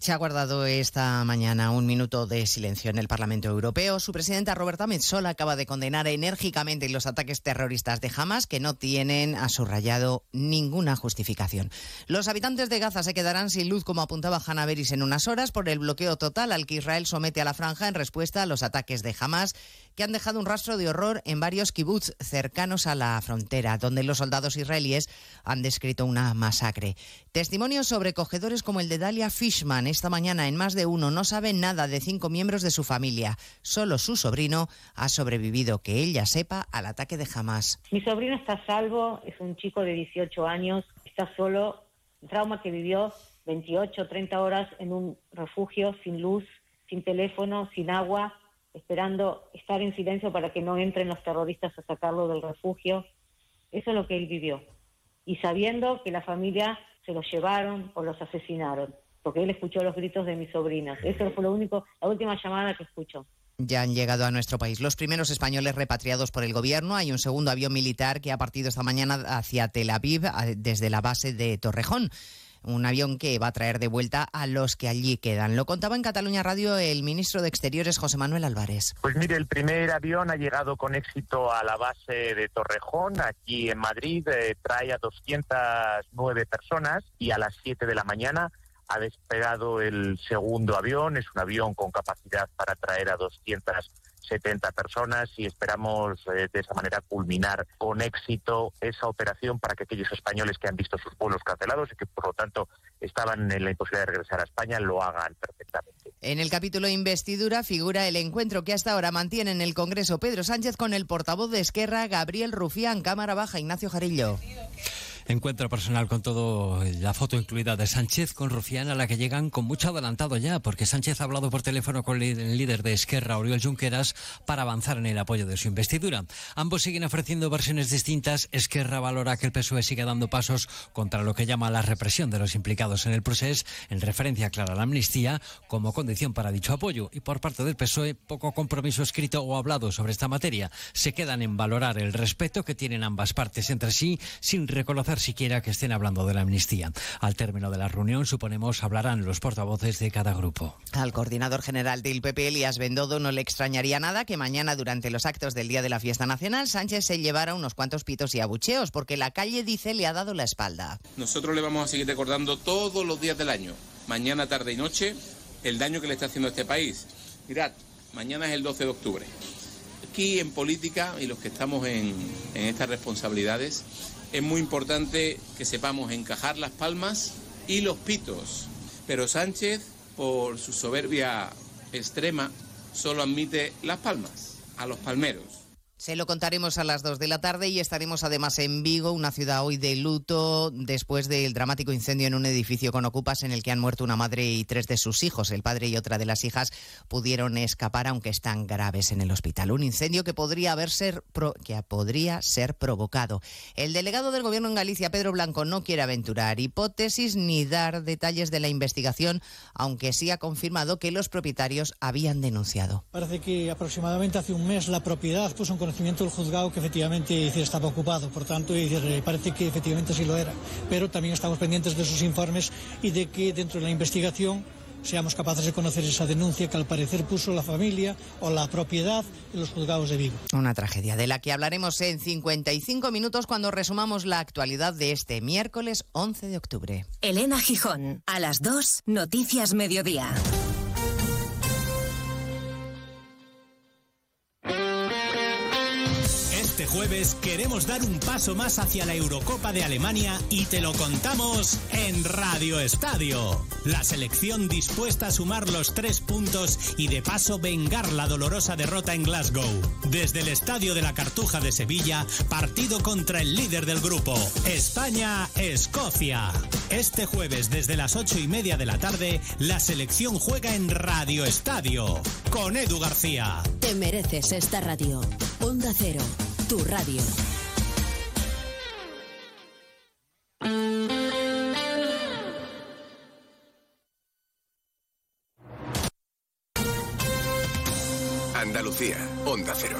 Se ha guardado esta mañana un minuto de silencio en el Parlamento Europeo. Su presidenta Roberta Metsola acaba de condenar enérgicamente los ataques terroristas de Hamas que no tienen, a su rayado, ninguna justificación. Los habitantes de Gaza se quedarán sin luz, como apuntaba Hanna Beris en unas horas, por el bloqueo total al que Israel somete a la franja en respuesta a los ataques de Hamas que han dejado un rastro de horror en varios kibbutz cercanos a la frontera, donde los soldados israelíes han descrito una masacre. Testimonios sobrecogedores como el de Dalia Fishman esta mañana en más de uno no saben nada de cinco miembros de su familia. Solo su sobrino ha sobrevivido, que ella sepa, al ataque de Hamas. Mi sobrino está a salvo, es un chico de 18 años, está solo, trauma que vivió 28, 30 horas en un refugio sin luz, sin teléfono, sin agua, esperando estar en silencio para que no entren los terroristas a sacarlo del refugio. Eso es lo que él vivió. Y sabiendo que la familia se los llevaron o los asesinaron, porque él escuchó los gritos de mis sobrinas. Eso fue lo único, la última llamada que escuchó. Ya han llegado a nuestro país los primeros españoles repatriados por el gobierno. Hay un segundo avión militar que ha partido esta mañana hacia Tel Aviv desde la base de Torrejón un avión que va a traer de vuelta a los que allí quedan. Lo contaba en Cataluña Radio el ministro de Exteriores, José Manuel Álvarez. Pues mire, el primer avión ha llegado con éxito a la base de Torrejón, aquí en Madrid, eh, trae a 209 personas y a las 7 de la mañana ha despegado el segundo avión, es un avión con capacidad para traer a 200 70 personas y esperamos eh, de esa manera culminar con éxito esa operación para que aquellos españoles que han visto sus vuelos cancelados y que por lo tanto estaban en la imposibilidad de regresar a España lo hagan perfectamente. En el capítulo investidura figura el encuentro que hasta ahora mantiene en el Congreso Pedro Sánchez con el portavoz de Esquerra, Gabriel Rufián, Cámara Baja, Ignacio Jarillo. Encuentro personal con todo, la foto incluida de Sánchez con Rufián, a la que llegan con mucho adelantado ya, porque Sánchez ha hablado por teléfono con el líder de Esquerra, Oriol Junqueras, para avanzar en el apoyo de su investidura. Ambos siguen ofreciendo versiones distintas. Esquerra valora que el PSOE sigue dando pasos contra lo que llama la represión de los implicados en el proceso, en referencia clara a la amnistía, como condición para dicho apoyo. Y por parte del PSOE, poco compromiso escrito o hablado sobre esta materia. Se quedan en valorar el respeto que tienen ambas partes entre sí, sin reconocer siquiera que estén hablando de la amnistía. Al término de la reunión, suponemos, hablarán los portavoces de cada grupo. Al coordinador general del PP, Elías Bendodo, no le extrañaría nada que mañana, durante los actos del Día de la Fiesta Nacional, Sánchez se llevara unos cuantos pitos y abucheos, porque la calle, dice, le ha dado la espalda. Nosotros le vamos a seguir recordando todos los días del año, mañana, tarde y noche, el daño que le está haciendo a este país. Mirad, mañana es el 12 de octubre aquí en política y los que estamos en, en estas responsabilidades, es muy importante que sepamos encajar las palmas y los pitos. Pero Sánchez, por su soberbia extrema, solo admite las palmas a los palmeros. Se lo contaremos a las 2 de la tarde y estaremos además en Vigo, una ciudad hoy de luto después del dramático incendio en un edificio con ocupas en el que han muerto una madre y tres de sus hijos. El padre y otra de las hijas pudieron escapar aunque están graves en el hospital. Un incendio que podría, haber ser que podría ser provocado. El delegado del gobierno en Galicia, Pedro Blanco, no quiere aventurar hipótesis ni dar detalles de la investigación, aunque sí ha confirmado que los propietarios habían denunciado. Parece que aproximadamente hace un mes la propiedad puso un conocimiento del juzgado que efectivamente estaba ocupado. Por tanto, parece que efectivamente sí lo era. Pero también estamos pendientes de sus informes y de que dentro de la investigación seamos capaces de conocer esa denuncia que al parecer puso la familia o la propiedad en los juzgados de Vigo. Una tragedia de la que hablaremos en 55 minutos cuando resumamos la actualidad de este miércoles 11 de octubre. Elena Gijón, a las 2, Noticias Mediodía. Jueves queremos dar un paso más hacia la Eurocopa de Alemania y te lo contamos en Radio Estadio. La selección dispuesta a sumar los tres puntos y de paso vengar la dolorosa derrota en Glasgow. Desde el Estadio de la Cartuja de Sevilla, partido contra el líder del grupo, España-Escocia. Este jueves desde las ocho y media de la tarde, la selección juega en Radio Estadio con Edu García. Te mereces esta radio. Onda Cero tu radio. Andalucía, Onda Cero.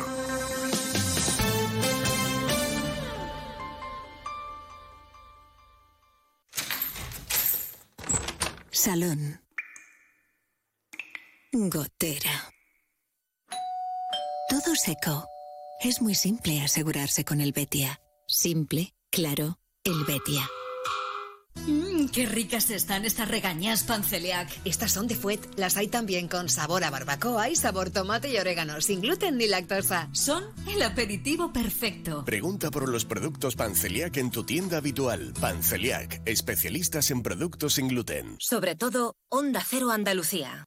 Salón. Gotera. Todo seco. Es muy simple asegurarse con el Betia. Simple, claro, el Betia. Mmm, qué ricas están estas regañas panceliac. Estas son de Fuet. Las hay también con sabor a barbacoa y sabor tomate y orégano, sin gluten ni lactosa. Son el aperitivo perfecto. Pregunta por los productos Panceliac en tu tienda habitual. Panceliac, especialistas en productos sin gluten. Sobre todo, Onda Cero Andalucía.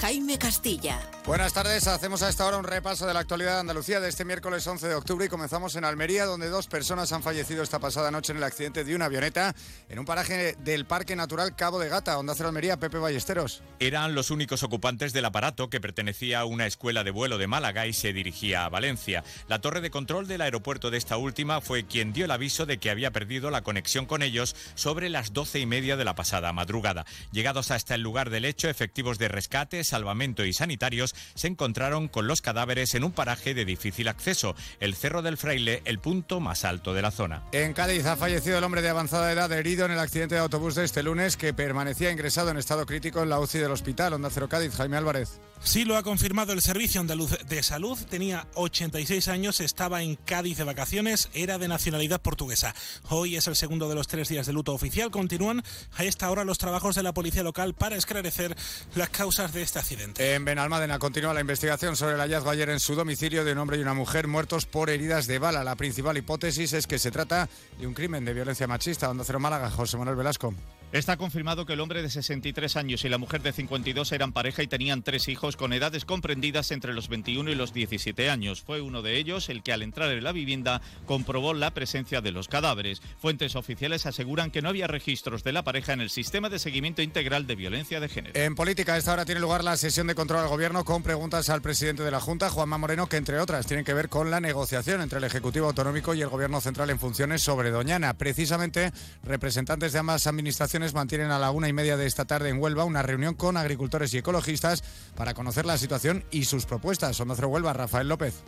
Jaime Castilla. Buenas tardes, hacemos a esta hora un repaso de la actualidad de Andalucía de este miércoles 11 de octubre y comenzamos en Almería, donde dos personas han fallecido esta pasada noche en el accidente de una avioneta en un paraje del Parque Natural Cabo de Gata, Onda Cero Almería, Pepe Ballesteros. Eran los únicos ocupantes del aparato que pertenecía a una escuela de vuelo de Málaga y se dirigía a Valencia. La torre de control del aeropuerto de esta última fue quien dio el aviso de que había perdido la conexión con ellos sobre las doce y media de la pasada madrugada. Llegados hasta el lugar del hecho, efectivos de rescate, salvamento y sanitarios se encontraron con los cadáveres en un paraje de difícil acceso, el Cerro del Fraile, el punto más alto de la zona. En Cádiz ha fallecido el hombre de avanzada edad herido en el accidente de autobús de este lunes que permanecía ingresado en estado crítico en la UCI del hospital. Onda Cero Cádiz, Jaime Álvarez. Sí, lo ha confirmado el Servicio Andaluz de Salud. Tenía 86 años, estaba en Cádiz de vacaciones, era de nacionalidad portuguesa. Hoy es el segundo de los tres días de luto oficial. Continúan a esta hora los trabajos de la policía local para esclarecer las causas de este accidente. En Benalmádena continúa la investigación sobre el hallazgo ayer en su domicilio de un hombre y una mujer muertos por heridas de bala. La principal hipótesis es que se trata de un crimen de violencia machista. Onda Cero Málaga, José Manuel Velasco. Está confirmado que el hombre de 63 años y la mujer de 52 eran pareja y tenían tres hijos con edades comprendidas entre los 21 y los 17 años. Fue uno de ellos el que al entrar en la vivienda comprobó la presencia de los cadáveres. Fuentes oficiales aseguran que no había registros de la pareja en el sistema de seguimiento integral de violencia de género. En política, a esta hora tiene lugar la sesión de control al gobierno con preguntas al presidente de la Junta, Juanma Moreno, que entre otras tienen que ver con la negociación entre el Ejecutivo Autonómico y el Gobierno Central en funciones sobre Doñana. Precisamente, representantes de ambas administraciones mantienen a la una y media de esta tarde en Huelva una reunión con agricultores y ecologistas para conocer la situación y sus propuestas. Cero Huelva, Rafael López.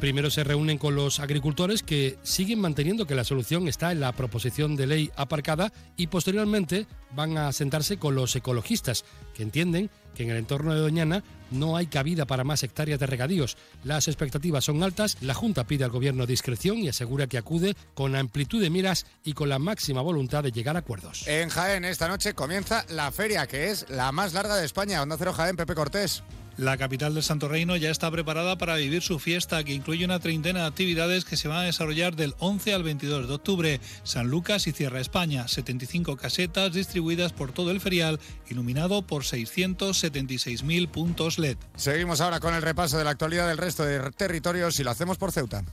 Primero se reúnen con los agricultores que siguen manteniendo que la solución está en la proposición de ley aparcada y posteriormente van a sentarse con los ecologistas que entienden que en el entorno de Doñana no hay cabida para más hectáreas de regadíos. Las expectativas son altas, la Junta pide al Gobierno discreción y asegura que acude con amplitud de miras y con la máxima voluntad de llegar a acuerdos. En Jaén esta noche comienza la feria, que es la más larga de España. Onda Cero Jaén, Pepe Cortés. La capital del Santo Reino ya está preparada para vivir su fiesta, que incluye una treintena de actividades que se van a desarrollar del 11 al 22 de octubre. San Lucas y Cierra España, 75 casetas distribuidas por todo el ferial, iluminado por 676.000 puntos LED. Seguimos ahora con el repaso de la actualidad del resto de territorios y lo hacemos por Ceuta.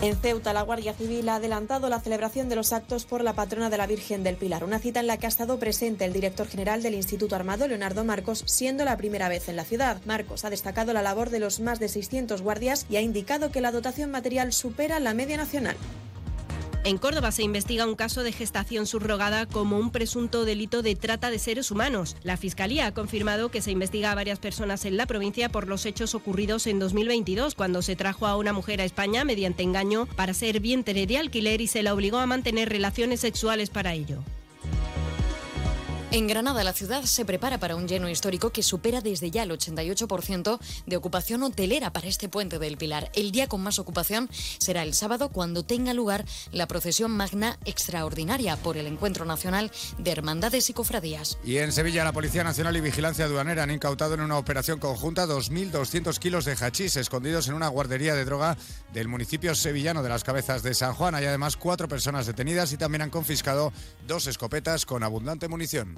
En Ceuta, la Guardia Civil ha adelantado la celebración de los actos por la patrona de la Virgen del Pilar, una cita en la que ha estado presente el director general del Instituto Armado, Leonardo Marcos, siendo la primera vez en la ciudad. Marcos ha destacado la labor de los más de 600 guardias y ha indicado que la dotación material supera la media nacional. En Córdoba se investiga un caso de gestación subrogada como un presunto delito de trata de seres humanos. La Fiscalía ha confirmado que se investiga a varias personas en la provincia por los hechos ocurridos en 2022, cuando se trajo a una mujer a España mediante engaño para ser vientre de alquiler y se la obligó a mantener relaciones sexuales para ello. En Granada, la ciudad se prepara para un lleno histórico que supera desde ya el 88% de ocupación hotelera para este puente del Pilar. El día con más ocupación será el sábado cuando tenga lugar la procesión magna extraordinaria por el Encuentro Nacional de Hermandades y Cofradías. Y en Sevilla, la Policía Nacional y Vigilancia Aduanera han incautado en una operación conjunta 2.200 kilos de hachís escondidos en una guardería de droga del municipio sevillano de las Cabezas de San Juan. Hay además cuatro personas detenidas y también han confiscado dos escopetas con abundante munición.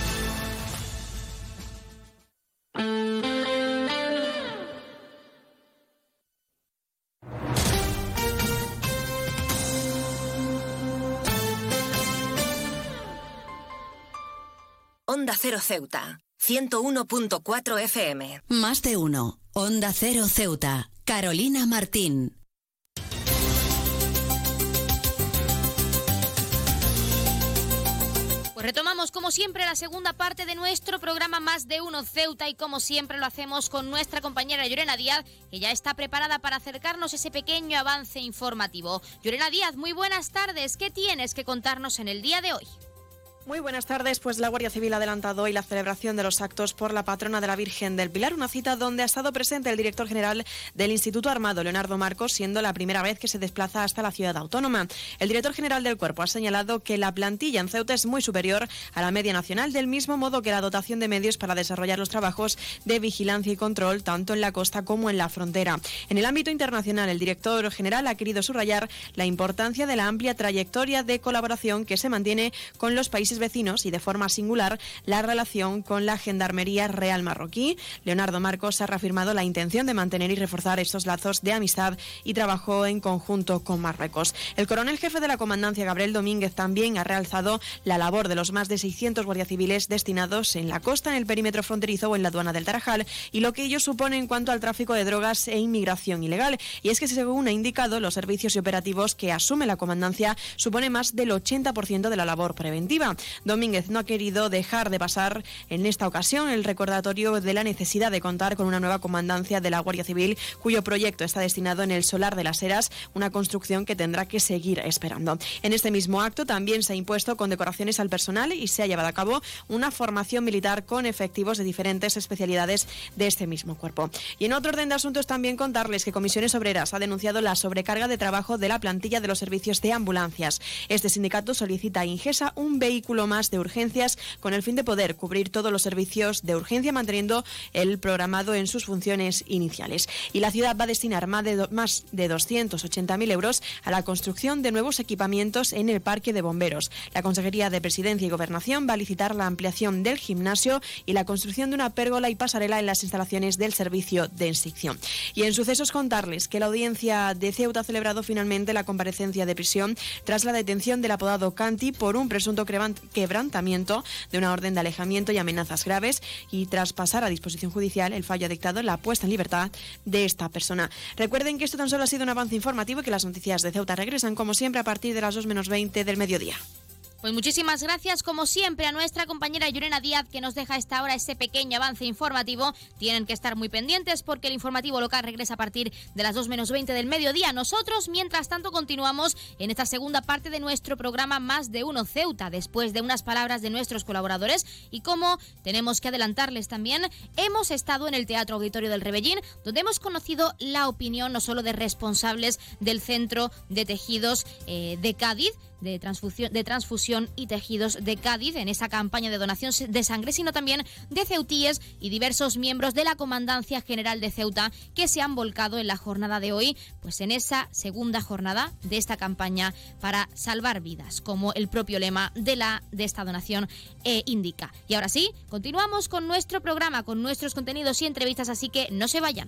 Onda Cero Ceuta, 101.4 FM. Más de uno. Onda Cero Ceuta. Carolina Martín. Pues retomamos como siempre la segunda parte de nuestro programa Más de Uno Ceuta y como siempre lo hacemos con nuestra compañera Llorena Díaz, que ya está preparada para acercarnos ese pequeño avance informativo. Llorena Díaz, muy buenas tardes. ¿Qué tienes que contarnos en el día de hoy? Muy buenas tardes. Pues la Guardia Civil ha adelantado hoy la celebración de los actos por la patrona de la Virgen del Pilar, una cita donde ha estado presente el director general del Instituto Armado, Leonardo Marcos, siendo la primera vez que se desplaza hasta la ciudad autónoma. El director general del cuerpo ha señalado que la plantilla en Ceuta es muy superior a la media nacional, del mismo modo que la dotación de medios para desarrollar los trabajos de vigilancia y control tanto en la costa como en la frontera. En el ámbito internacional, el director general ha querido subrayar la importancia de la amplia trayectoria de colaboración que se mantiene con los países vecinos y de forma singular la relación con la Gendarmería Real Marroquí. Leonardo Marcos ha reafirmado la intención de mantener y reforzar estos lazos de amistad y trabajo en conjunto con Marruecos. El coronel jefe de la comandancia, Gabriel Domínguez, también ha realzado la labor de los más de 600 guardias civiles destinados en la costa, en el perímetro fronterizo o en la aduana del Tarajal y lo que ello supone en cuanto al tráfico de drogas e inmigración ilegal. Y es que, según ha indicado, los servicios y operativos que asume la comandancia supone más del 80% de la labor preventiva. Domínguez no ha querido dejar de pasar en esta ocasión el recordatorio de la necesidad de contar con una nueva comandancia de la Guardia Civil, cuyo proyecto está destinado en el Solar de las Heras, una construcción que tendrá que seguir esperando. En este mismo acto también se ha impuesto condecoraciones al personal y se ha llevado a cabo una formación militar con efectivos de diferentes especialidades de este mismo cuerpo. Y en otro orden de asuntos también contarles que Comisiones Obreras ha denunciado la sobrecarga de trabajo de la plantilla de los servicios de ambulancias. Este sindicato solicita a Ingesa un vehículo más de urgencias con el fin de poder cubrir todos los servicios de urgencia manteniendo el programado en sus funciones iniciales. Y la ciudad va a destinar más de, más de 280.000 euros a la construcción de nuevos equipamientos en el parque de bomberos. La Consejería de Presidencia y Gobernación va a licitar la ampliación del gimnasio y la construcción de una pérgola y pasarela en las instalaciones del servicio de inscripción. Y en sucesos contarles que la audiencia de Ceuta ha celebrado finalmente la comparecencia de prisión tras la detención del apodado Canti por un presunto quebrantamiento de una orden de alejamiento y amenazas graves y tras pasar a disposición judicial el fallo ha dictado la puesta en libertad de esta persona. Recuerden que esto tan solo ha sido un avance informativo y que las noticias de Ceuta regresan como siempre a partir de las 2 menos 20 del mediodía. Pues muchísimas gracias, como siempre, a nuestra compañera Llorena Díaz, que nos deja esta hora ese pequeño avance informativo. Tienen que estar muy pendientes porque el informativo local regresa a partir de las 2 menos 20 del mediodía. Nosotros, mientras tanto, continuamos en esta segunda parte de nuestro programa Más de Uno Ceuta, después de unas palabras de nuestros colaboradores. Y como tenemos que adelantarles también, hemos estado en el Teatro Auditorio del Rebellín, donde hemos conocido la opinión no solo de responsables del Centro de Tejidos eh, de Cádiz, de transfusión, de transfusión y tejidos de Cádiz en esa campaña de donación de sangre, sino también de ceutíes y diversos miembros de la Comandancia General de Ceuta que se han volcado en la jornada de hoy, pues en esa segunda jornada de esta campaña para salvar vidas, como el propio lema de, la, de esta donación eh, indica. Y ahora sí, continuamos con nuestro programa, con nuestros contenidos y entrevistas, así que no se vayan.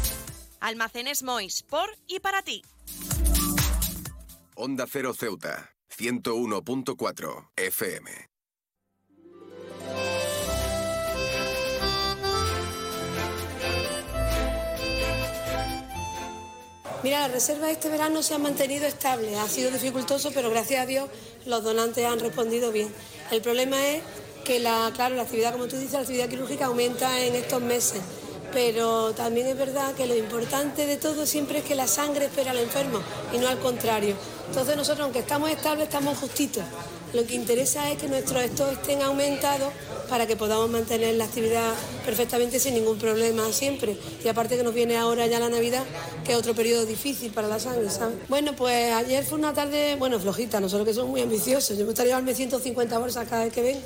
Almacenes Mois, por y para ti. Onda Cero Ceuta, 101.4 FM. Mira, la reserva este verano se ha mantenido estable, ha sido dificultoso, pero gracias a Dios los donantes han respondido bien. El problema es que la, claro, la actividad, como tú dices, la actividad quirúrgica aumenta en estos meses, pero también es verdad que lo importante de todo siempre es que la sangre espera al enfermo y no al contrario. Entonces nosotros, aunque estamos estables, estamos justitos. Lo que interesa es que nuestros stocks estén aumentados para que podamos mantener la actividad perfectamente sin ningún problema siempre. Y aparte que nos viene ahora ya la Navidad, que es otro periodo difícil para la sangre, ¿sabes? Bueno, pues ayer fue una tarde, bueno, flojita, nosotros que somos muy ambiciosos. Yo me gustaría llevarme 150 bolsas cada vez que ven.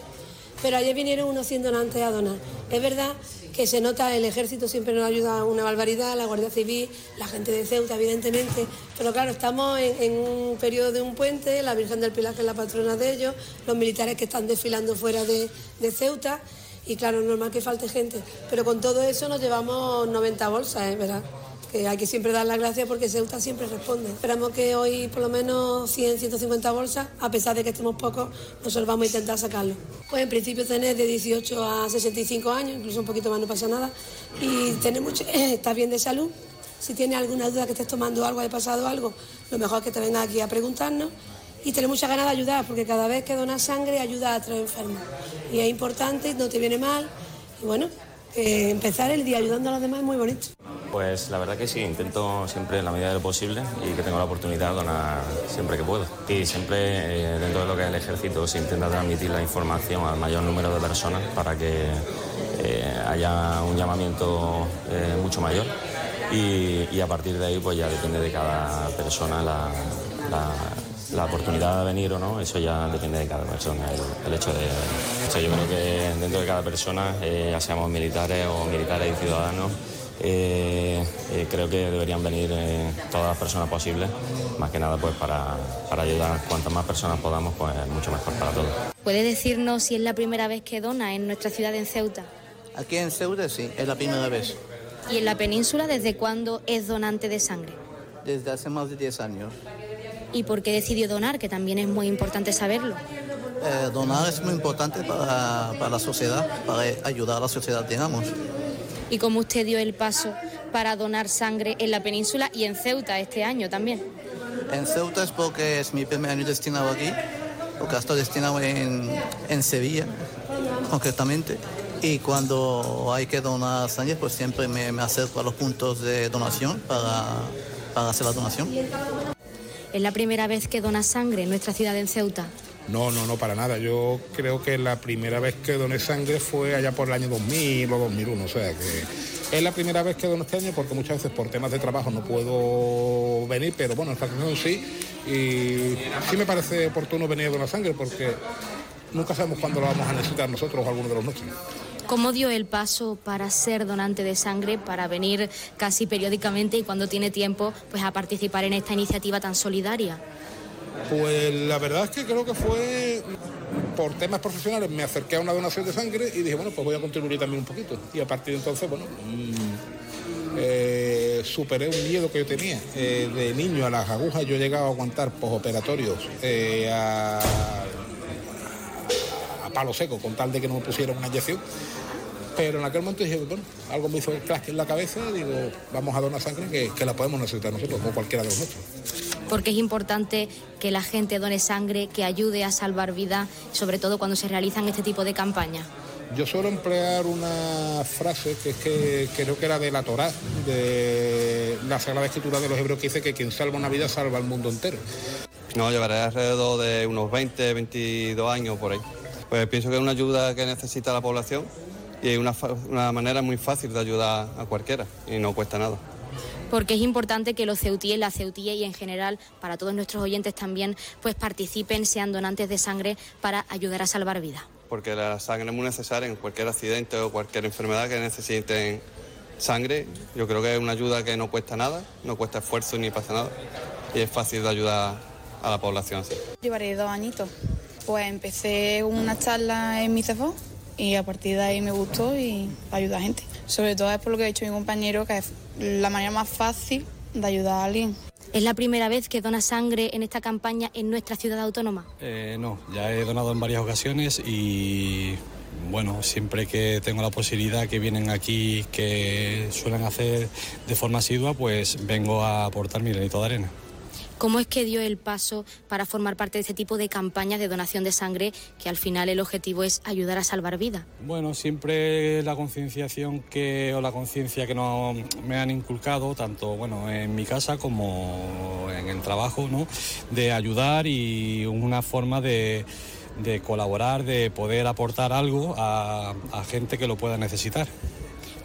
Pero ayer vinieron unos 100 donantes a donar. Es verdad que se nota, el ejército siempre nos ayuda una barbaridad, la Guardia Civil, la gente de Ceuta, evidentemente, pero claro, estamos en, un periodo de un puente, la Virgen del Pilar, que es la patrona de ellos, los militares que están desfilando fuera de, Ceuta, y claro, normal que falte gente. Pero con todo eso nos llevamos 90 bolsas, ¿eh? ¿verdad? Hay que siempre dar las gracias porque Ceuta siempre responde. Esperamos que hoy por lo menos 100, 150 bolsas, a pesar de que estemos pocos, nosotros vamos a intentar sacarlo. Pues en principio tenés de 18 a 65 años, incluso un poquito más no pasa nada, y tenemos, estás bien de salud. Si tienes alguna duda que estés tomando algo, ha pasado algo, lo mejor es que te vengas aquí a preguntarnos y tener mucha ganas de ayudar, porque cada vez que donas sangre ayuda a tres enfermos. Y es importante, no te viene mal. Y bueno, empezar el día ayudando a los demás es muy bonito. Pues la verdad que sí, intento siempre en la medida de lo posible y que tengo la oportunidad de donar siempre que puedo. Y siempre eh, dentro de lo que es el ejército se intenta transmitir la información al mayor número de personas para que eh, haya un llamamiento eh, mucho mayor. Y, a partir de ahí pues ya depende de cada persona la la oportunidad de venir o no, eso ya depende de cada persona. El, hecho de. yo creo que dentro de cada persona, ya seamos militares o militares y ciudadanos, eh, eh, creo que deberían venir todas las personas posibles, más que nada pues para, para ayudar cuantas más personas podamos, pues mucho mejor para todos. ¿Puede decirnos si es la primera vez que dona en nuestra ciudad en Ceuta? Aquí en Ceuta sí, es la primera vez. ¿Y en la península desde cuándo es donante de sangre? Desde hace más de 10 años y por qué decidió donar, que también es muy importante saberlo. Eh, donar es muy importante para, para, la sociedad, para ayudar a la sociedad, digamos. ¿Y cómo usted dio el paso para donar sangre en la península y en Ceuta este año también? En Ceuta es porque es mi primer año destinado aquí, porque estoy destinado en, en Sevilla, concretamente. Y cuando hay que donar sangre, pues siempre me, me acerco a los puntos de donación para, para hacer la donación. ¿Es la primera vez que dona sangre en nuestra ciudad en Ceuta? No, no, no, para nada. Yo creo que la primera vez que doné sangre fue allá por el año 2000 o 2001, o sea que es la primera vez que dono este año porque muchas veces por temas de trabajo no puedo venir, pero bueno, esta ocasión sí. Y sí me parece oportuno venir a donar sangre porque nunca sabemos cuándo lo vamos a necesitar nosotros o alguno de los nuestros. ¿Cómo dio el paso para ser donante de sangre, para venir casi periódicamente y cuando tiene tiempo, pues a participar en esta iniciativa tan solidaria? Pues la verdad es que creo que fue por temas profesionales, me acerqué a una donación de sangre y dije, bueno, pues voy a contribuir también un poquito. Y a partir de entonces, bueno, mm, eh, superé un miedo que yo tenía. Eh, de niño a las agujas yo he llegado a aguantar posoperatorios eh, a palo seco con tal de que no me pusieran una inyección. Pero en aquel momento dije, bueno, algo me hizo el clash en la cabeza, digo, vamos a donar sangre que, que la podemos necesitar nosotros, como cualquiera de nosotros. Porque es importante que la gente done sangre, que ayude a salvar vidas, sobre todo cuando se realizan este tipo de campañas. Yo suelo emplear una frase que es que creo que era de la Torá, de la Sagrada Escritura de los Hebreos, que dice que quien salva una vida salva al mundo entero. No, llevaré alrededor de unos 20, 22 años por ahí. Pues pienso que es una ayuda que necesita la población y es una, manera muy fácil de ayudar a cualquiera y no cuesta nada porque es importante que los ceutíes, la ceutía y en general para todos nuestros oyentes también pues participen, sean donantes de sangre para ayudar a salvar vidas. Porque la sangre es muy necesaria en cualquier accidente o cualquier enfermedad que necesiten sangre. Yo creo que es una ayuda que no cuesta nada, no cuesta esfuerzo ni pasa nada y es fácil de ayudar a la población. Llevaré dos añitos. Pues empecé una charla en mi cefón y a partir de ahí me gustó y ayuda a gente. Sobre todo es por lo que ha dicho mi compañero, que es la manera más fácil de ayudar a alguien. ¿Es la primera vez que dona sangre en esta campaña en nuestra ciudad autónoma? Eh, no, ya he donado en varias ocasiones y bueno, siempre que tengo la posibilidad que vienen aquí, que suelen hacer de forma asidua, pues vengo a aportar mi granito de arena. ¿Cómo es que dio el paso para formar parte de este tipo de campañas de donación de sangre que al final el objetivo es ayudar a salvar vidas? Bueno, siempre la concienciación que o la conciencia que no me han inculcado tanto bueno en mi casa como en el trabajo, ¿no? De ayudar y una forma de colaborar, de poder aportar algo a, a gente que lo pueda necesitar.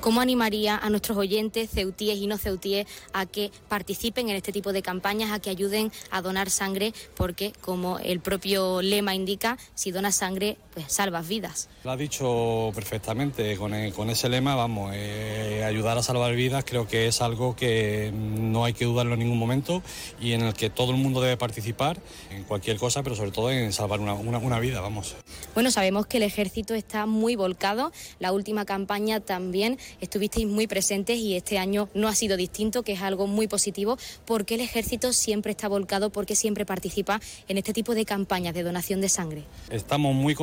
¿Cómo animaría a nuestros oyentes, ceutíes y no ceutíes, a que participen en este tipo de campañas, a que ayuden a donar sangre? Porque, como el propio lema indica, si donas sangre, pues salvas vidas. Lo ha dicho perfectamente, con, e- con ese lema, vamos, eh, ayudar a salvar vidas creo que es algo que no hay que dudarlo en ningún momento y en el que todo el mundo debe participar en cualquier cosa, pero sobre todo en salvar una, una- una vida, vamos. Bueno, sabemos que el ejército está muy volcado. La última campaña también estuvisteis muy presentes y este año no ha sido distinto, que es algo muy positivo. porque el ejército siempre está volcado? porque siempre participa en este tipo de campañas de donación de sangre? Estamos muy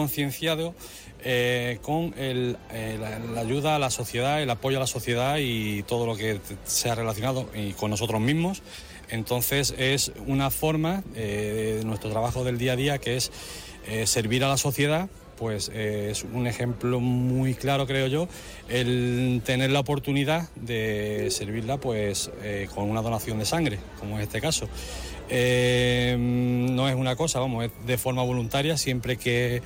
eh, con el, eh, la, ayuda a la sociedad, el apoyo a la sociedad y todo lo que sea relacionado y con nosotros mismos. Entonces es una forma eh, de nuestro trabajo del día a día que es servir a la sociedad. Pues es un ejemplo muy claro, creo yo, el tener la oportunidad de servirla pues con una donación de sangre, como en este caso. No es una cosa, vamos, es de forma voluntaria, siempre que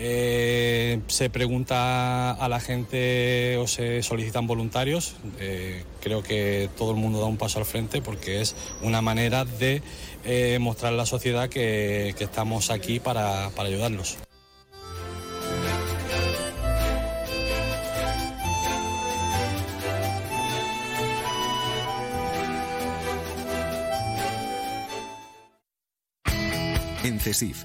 eh, se pregunta a la gente o se solicitan voluntarios, eh, creo que todo el mundo da un paso al frente porque es una manera de eh, mostrar a la sociedad que, que estamos aquí para, para ayudarlos. En CESIF,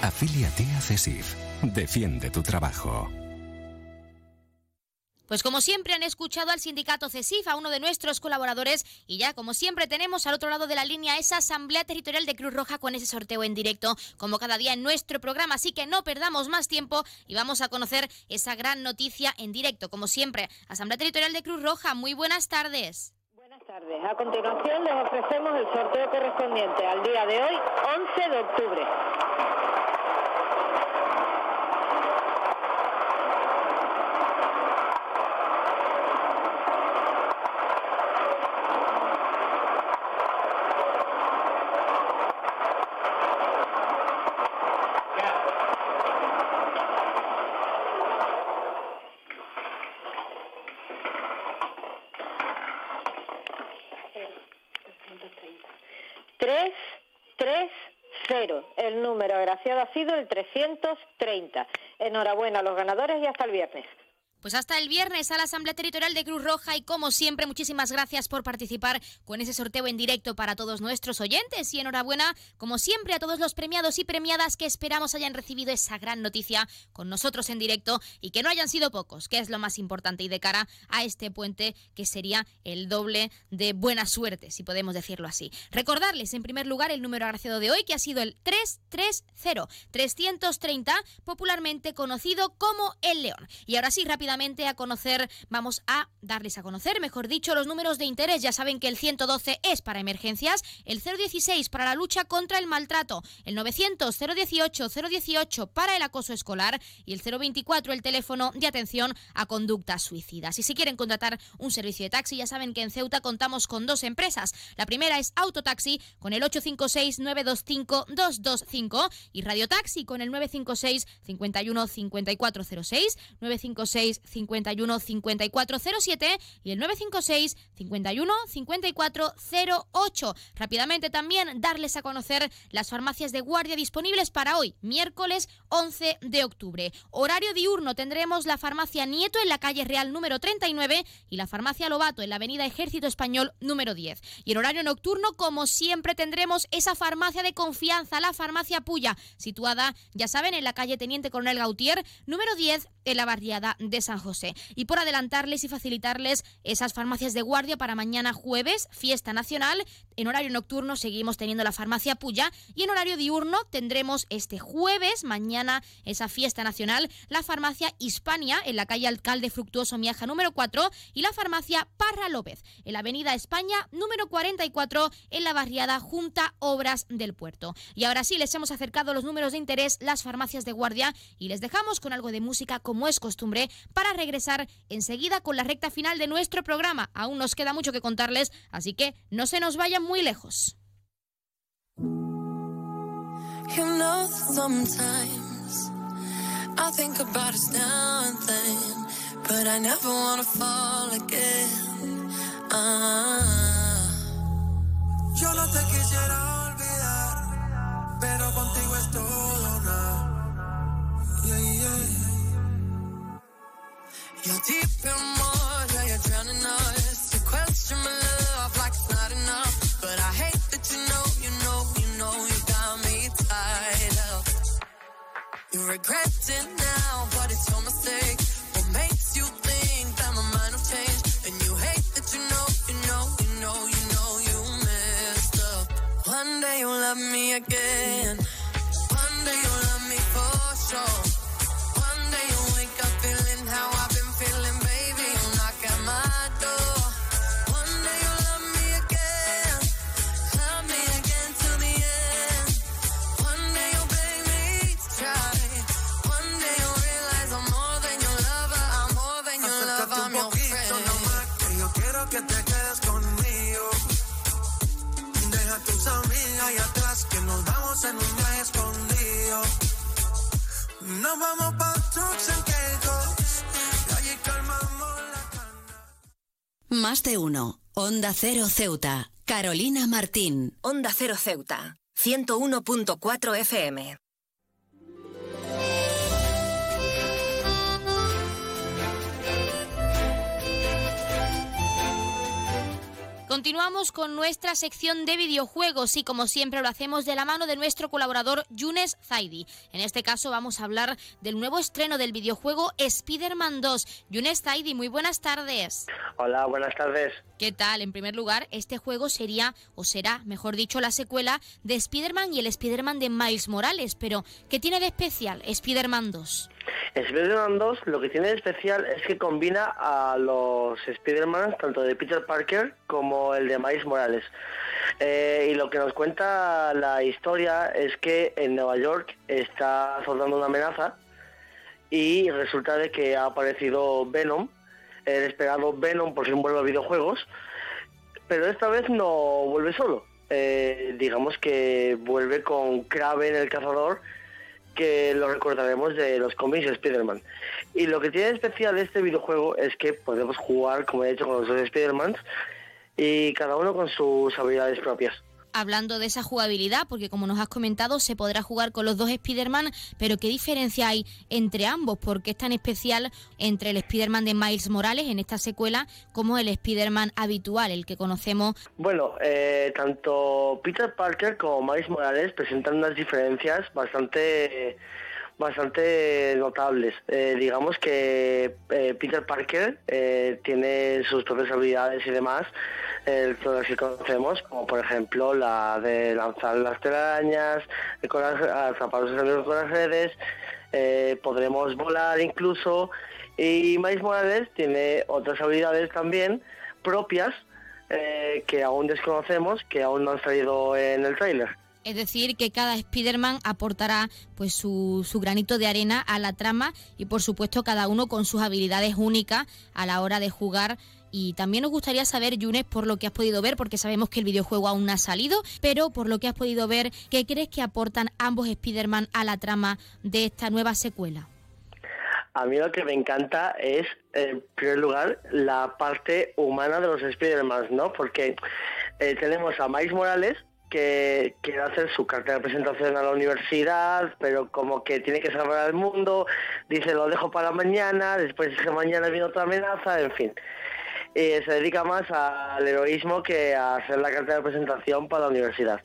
Afíliate a CESIF. Defiende tu trabajo. Pues como siempre han escuchado al sindicato CESIF, a uno de nuestros colaboradores, y ya como siempre tenemos al otro lado de la línea esa Asamblea Territorial de Cruz Roja con ese sorteo en directo, como cada día en nuestro programa, así que no perdamos más tiempo y vamos a conocer esa gran noticia en directo, como siempre. Asamblea Territorial de Cruz Roja, muy buenas tardes. Buenas tardes. A continuación les ofrecemos el sorteo correspondiente al día de hoy, 11 de octubre. Tres, tres, cero. El ha sido el 330. Enhorabuena a los ganadores y hasta el viernes. Pues hasta el viernes a la Asamblea Territorial de Cruz Roja y como siempre muchísimas gracias por participar con ese sorteo en directo para todos nuestros oyentes y enhorabuena como siempre a todos los premiados y premiadas que esperamos hayan recibido esa gran noticia con nosotros en directo y que no hayan sido pocos, que es lo más importante y de cara a este puente que sería el doble de buena suerte, si podemos decirlo así. Recordarles en primer lugar el número agraciado de hoy que ha sido el 330 330 popularmente conocido como el León. Y ahora sí, a conocer, vamos a darles a conocer, mejor dicho, los números de interés. Ya saben que el 112 es para emergencias, el 016 para la lucha contra el maltrato, el 900 018 018 para el acoso escolar y el 024 el teléfono de atención a conductas suicidas. Y si quieren contratar un servicio de taxi, ya saben que en Ceuta contamos con dos empresas. La primera es Autotaxi con el 856 925 225 y Radiotaxi con el 956 51 5406 956 51 5407 y el 956 51 5408. Rápidamente también darles a conocer las farmacias de guardia disponibles para hoy, miércoles 11 de octubre. Horario diurno tendremos la farmacia Nieto en la calle Real número 39 y la farmacia Lobato en la avenida Ejército Español número 10. Y en horario nocturno, como siempre, tendremos esa farmacia de confianza, la farmacia Puya, situada, ya saben, en la calle Teniente Coronel Gautier número 10 en la barriada de San José. Y por adelantarles y facilitarles esas farmacias de guardia para mañana jueves, fiesta nacional, En horario nocturno seguimos teniendo la farmacia Puya y en horario diurno tendremos este jueves, mañana, esa fiesta nacional, la farmacia Hispania en la calle Alcalde Fructuoso Miaja número 4 y la farmacia Parra López en la avenida España número 44 en la barriada Junta Obras del Puerto. Y ahora sí, les hemos acercado los números de interés, las farmacias de guardia y les dejamos con algo de música como es costumbre para regresar enseguida con la recta final de nuestro programa. Aún nos queda mucho que contarles, así que no se nos vayan muy lejos. You know that sometimes I think about us now and then, but I never wanna fall again. Ah. Yo no te quisiera olvidar, pero contigo es todo nada. Yeah, yeah. You're deep in water, you're drowning us. You question my You regret it now, but it's your mistake. What makes you think that my mind will change? And you hate that you know, you know, you know, you know you messed up. One day you'll love me again. One day you'll love me for sure. En un viaje escondido. Nos vamos pa' Turks and Caicos, y allí calmamos la Más de uno. Onda Cero Ceuta. Carolina Martín. Onda Cero Ceuta, 101.4 FM. Continuamos con nuestra sección de videojuegos y como siempre lo hacemos de la mano de nuestro colaborador Yunes Zaidi. En este caso vamos a hablar del nuevo estreno del videojuego Spider-Man 2. Yunes Zaidi, muy buenas tardes. Hola, buenas tardes. ¿Qué tal? En primer lugar, este juego sería, o será, mejor dicho, la secuela de Spider-Man y el Spider-Man de Miles Morales. Pero, ¿qué tiene de especial Spider-Man 2? Spider-Man 2 lo que tiene de especial es que combina a los Spider-Man, tanto de Peter Parker como el de Miles Morales. Eh, y lo que nos cuenta la historia es que en Nueva York está soltando una amenaza y resulta de que ha aparecido Venom, el esperado Venom por fin vuelve a videojuegos, pero esta vez no vuelve solo. Eh, digamos que vuelve con Kraven el cazador, que lo recordaremos de los cómics de Spider-Man. Y lo que tiene de especial este videojuego es que podemos jugar, como he dicho, con los dos Spider-Man y cada uno con sus habilidades propias. Hablando de esa jugabilidad, porque como nos has comentado, se podrá jugar con los dos Spider-Man, pero ¿qué diferencia hay entre ambos? ¿Por qué es tan especial entre el Spider-Man de Miles Morales en esta secuela como el Spider-Man habitual, el que conocemos? Bueno, eh, tanto Peter Parker como Miles Morales presentan unas diferencias bastante bastante notables. Eh, digamos que eh, Peter Parker eh, tiene sus propias habilidades y demás, eh, todas que conocemos, como por ejemplo la de lanzar las telarañas, atrapar los enemigos con las redes, eh, podremos volar incluso, y Miles Morales tiene otras habilidades también propias que aún desconocemos, que aún no han salido en el tráiler. Es decir, que cada Spider-Man aportará pues su, su granito de arena a la trama y por supuesto cada uno con sus habilidades únicas a la hora de jugar. Y también nos gustaría saber, Yunes, por lo que has podido ver, porque sabemos que el videojuego aún no ha salido, pero por lo que has podido ver, ¿qué crees que aportan ambos Spider-Man a la trama de esta nueva secuela? A mí lo que me encanta es, en primer lugar, la parte humana de los Spider-Man, ¿no? Porque eh, tenemos a Miles Morales, que quiere hacer su carta de presentación a la universidad, pero como que tiene que salvar al mundo, dice lo dejo para mañana, después que mañana viene otra amenaza, en fin. Eh, se dedica más al heroísmo que a hacer la carta de presentación para la universidad.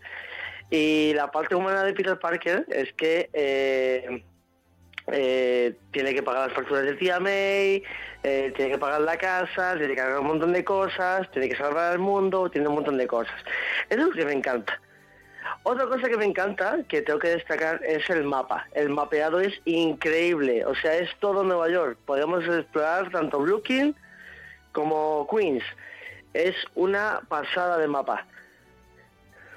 Y la parte humana de Peter Parker es que eh, eh, tiene que pagar las facturas de tía May, eh, tiene que pagar la casa, tiene que hacer un montón de cosas, tiene que salvar al mundo, tiene un montón de cosas. Eso es lo que me encanta. Otra cosa que me encanta, que tengo que destacar, es el mapa. El mapeado es increíble, o sea, es todo Nueva York. Podemos explorar tanto Brooklyn como Queens. Es una pasada de mapa.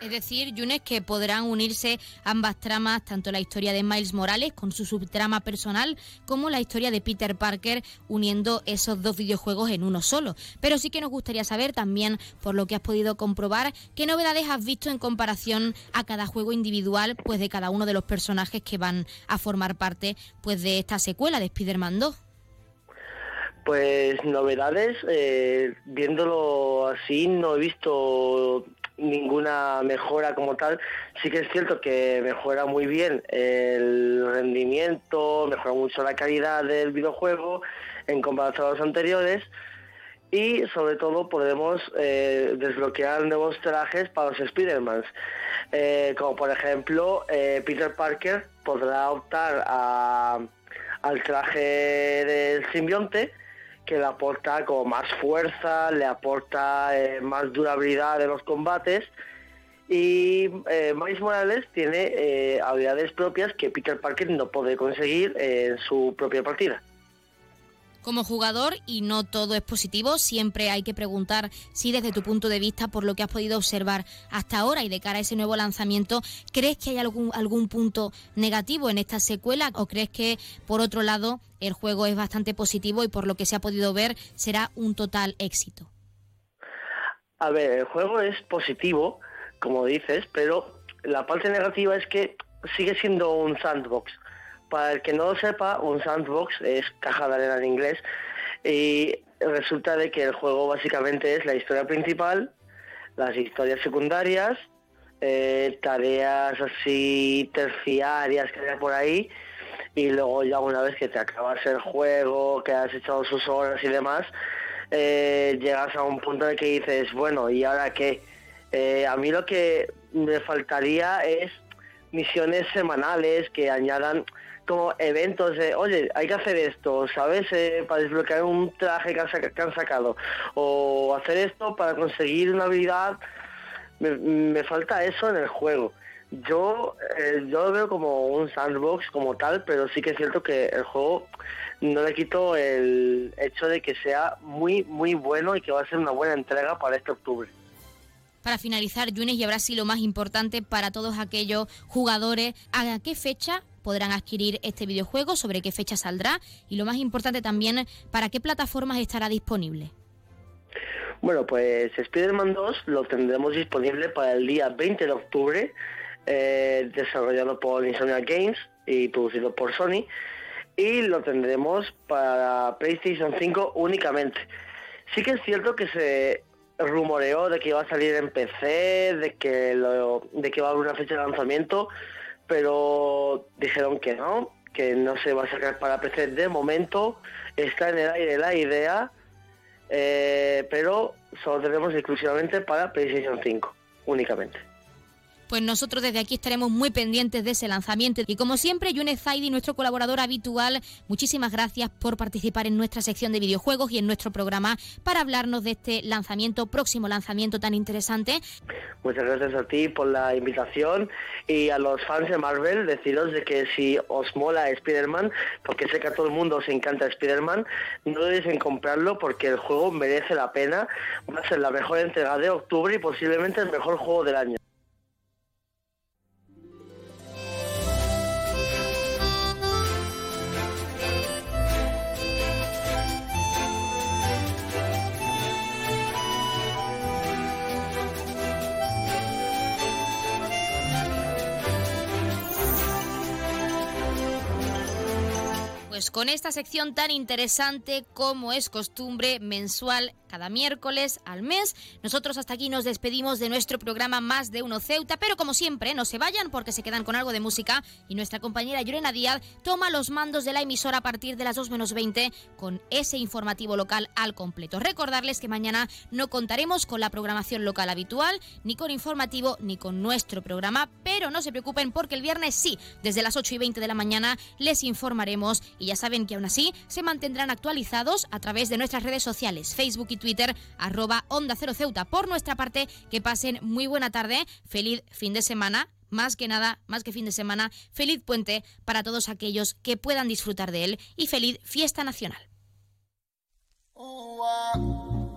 Es decir, Yunes, que podrán unirse ambas tramas, tanto la historia de Miles Morales con su subtrama personal, como la historia de Peter Parker, uniendo esos dos videojuegos en uno solo. Pero sí que nos gustaría saber también, por lo que has podido comprobar, qué novedades has visto en comparación a cada juego individual, pues de cada uno de los personajes que van a formar parte pues de esta secuela de Spider-Man 2. Pues novedades, eh, viéndolo así, no he visto ninguna mejora como tal. Sí que es cierto que mejora muy bien el rendimiento, mejora mucho la calidad del videojuego en comparación a los anteriores y sobre todo podemos eh, desbloquear nuevos trajes para los Spider-Man. Eh, como por ejemplo, eh, Peter Parker podrá optar a- al traje del simbionte que le aporta como más fuerza, le aporta eh, más durabilidad en los combates y eh, Miles Morales tiene eh, habilidades propias que Peter Parker no puede conseguir en su propia partida. Como jugador, y no todo es positivo, siempre hay que preguntar si desde tu punto de vista, por lo que has podido observar hasta ahora y de cara a ese nuevo lanzamiento, ¿crees que hay algún, algún punto negativo en esta secuela o crees que, por otro lado, el juego es bastante positivo y por lo que se ha podido ver será un total éxito? A ver, el juego es positivo, como dices, pero la parte negativa es que sigue siendo un sandbox. Para el que no lo sepa, un sandbox es caja de arena en inglés y resulta de que el juego básicamente es la historia principal, las historias secundarias, eh, tareas así terciarias que hay por ahí y luego ya una vez que te acabas el juego, que has echado sus horas y demás, eh, llegas a un punto en el que dices, bueno, ¿y ahora qué? Eh, a mí lo que me faltaría es misiones semanales que añadan como eventos de, oye, hay que hacer esto, ¿sabes? Eh, para desbloquear un traje que han, que han sacado. O hacer esto para conseguir una habilidad. Me, me falta eso en el juego. Yo, eh, yo lo veo como un sandbox como tal, pero sí que es cierto que el juego no le quito el hecho de que sea muy, muy bueno y que va a ser una buena entrega para este octubre. Para finalizar, Yunes, y sí lo más importante para todos aquellos jugadores, ¿a qué fecha podrán adquirir este videojuego? ¿Sobre qué fecha saldrá? Y lo más importante también, ¿para qué plataformas estará disponible? Bueno, pues Spider-Man 2 lo tendremos disponible para el día 20 de octubre, eh, desarrollado por Insomnia Games y producido por Sony, y lo tendremos para PlayStation 5 únicamente. Sí que es cierto que se rumoreó de que iba a salir en PC, de que, lo- de que va a haber una fecha de lanzamiento, pero dijeron que no, que no se va a sacar para PC de momento, está en el aire la idea, eh, pero solo tenemos exclusivamente para PlayStation 5, únicamente. Pues nosotros desde aquí estaremos muy pendientes de ese lanzamiento. Y como siempre, Yunes Zaidi, nuestro colaborador habitual, muchísimas gracias por participar en nuestra sección de videojuegos y en nuestro programa para hablarnos de este lanzamiento, próximo lanzamiento tan interesante. Muchas gracias a ti por la invitación y a los fans de Marvel deciros de que si os mola Spider-Man, porque sé que a todo el mundo os encanta Spider-Man, no dudéis en comprarlo porque el juego merece la pena. Va a ser la mejor entrega de octubre y posiblemente el mejor juego del año. Pues con esta sección tan interesante como es costumbre mensual cada miércoles al mes. Nosotros hasta aquí nos despedimos de nuestro programa Más de Uno Ceuta, pero como siempre, no se vayan porque se quedan con algo de música y nuestra compañera Llorena Díaz toma los mandos de la emisora a partir de las 2 menos 20 con ese informativo local al completo. Recordarles que mañana no contaremos con la programación local habitual, ni con informativo, ni con nuestro programa, pero no se preocupen porque el viernes sí, desde las 8 y 20 de la mañana les informaremos y ya saben que aún así se mantendrán actualizados a través de nuestras redes sociales, Facebook y Twitter, arroba Onda Cero Ceuta. Por nuestra parte, que pasen muy buena tarde, feliz fin de semana. Más que nada, más que fin de semana, feliz puente para todos aquellos que puedan disfrutar de él y feliz fiesta nacional.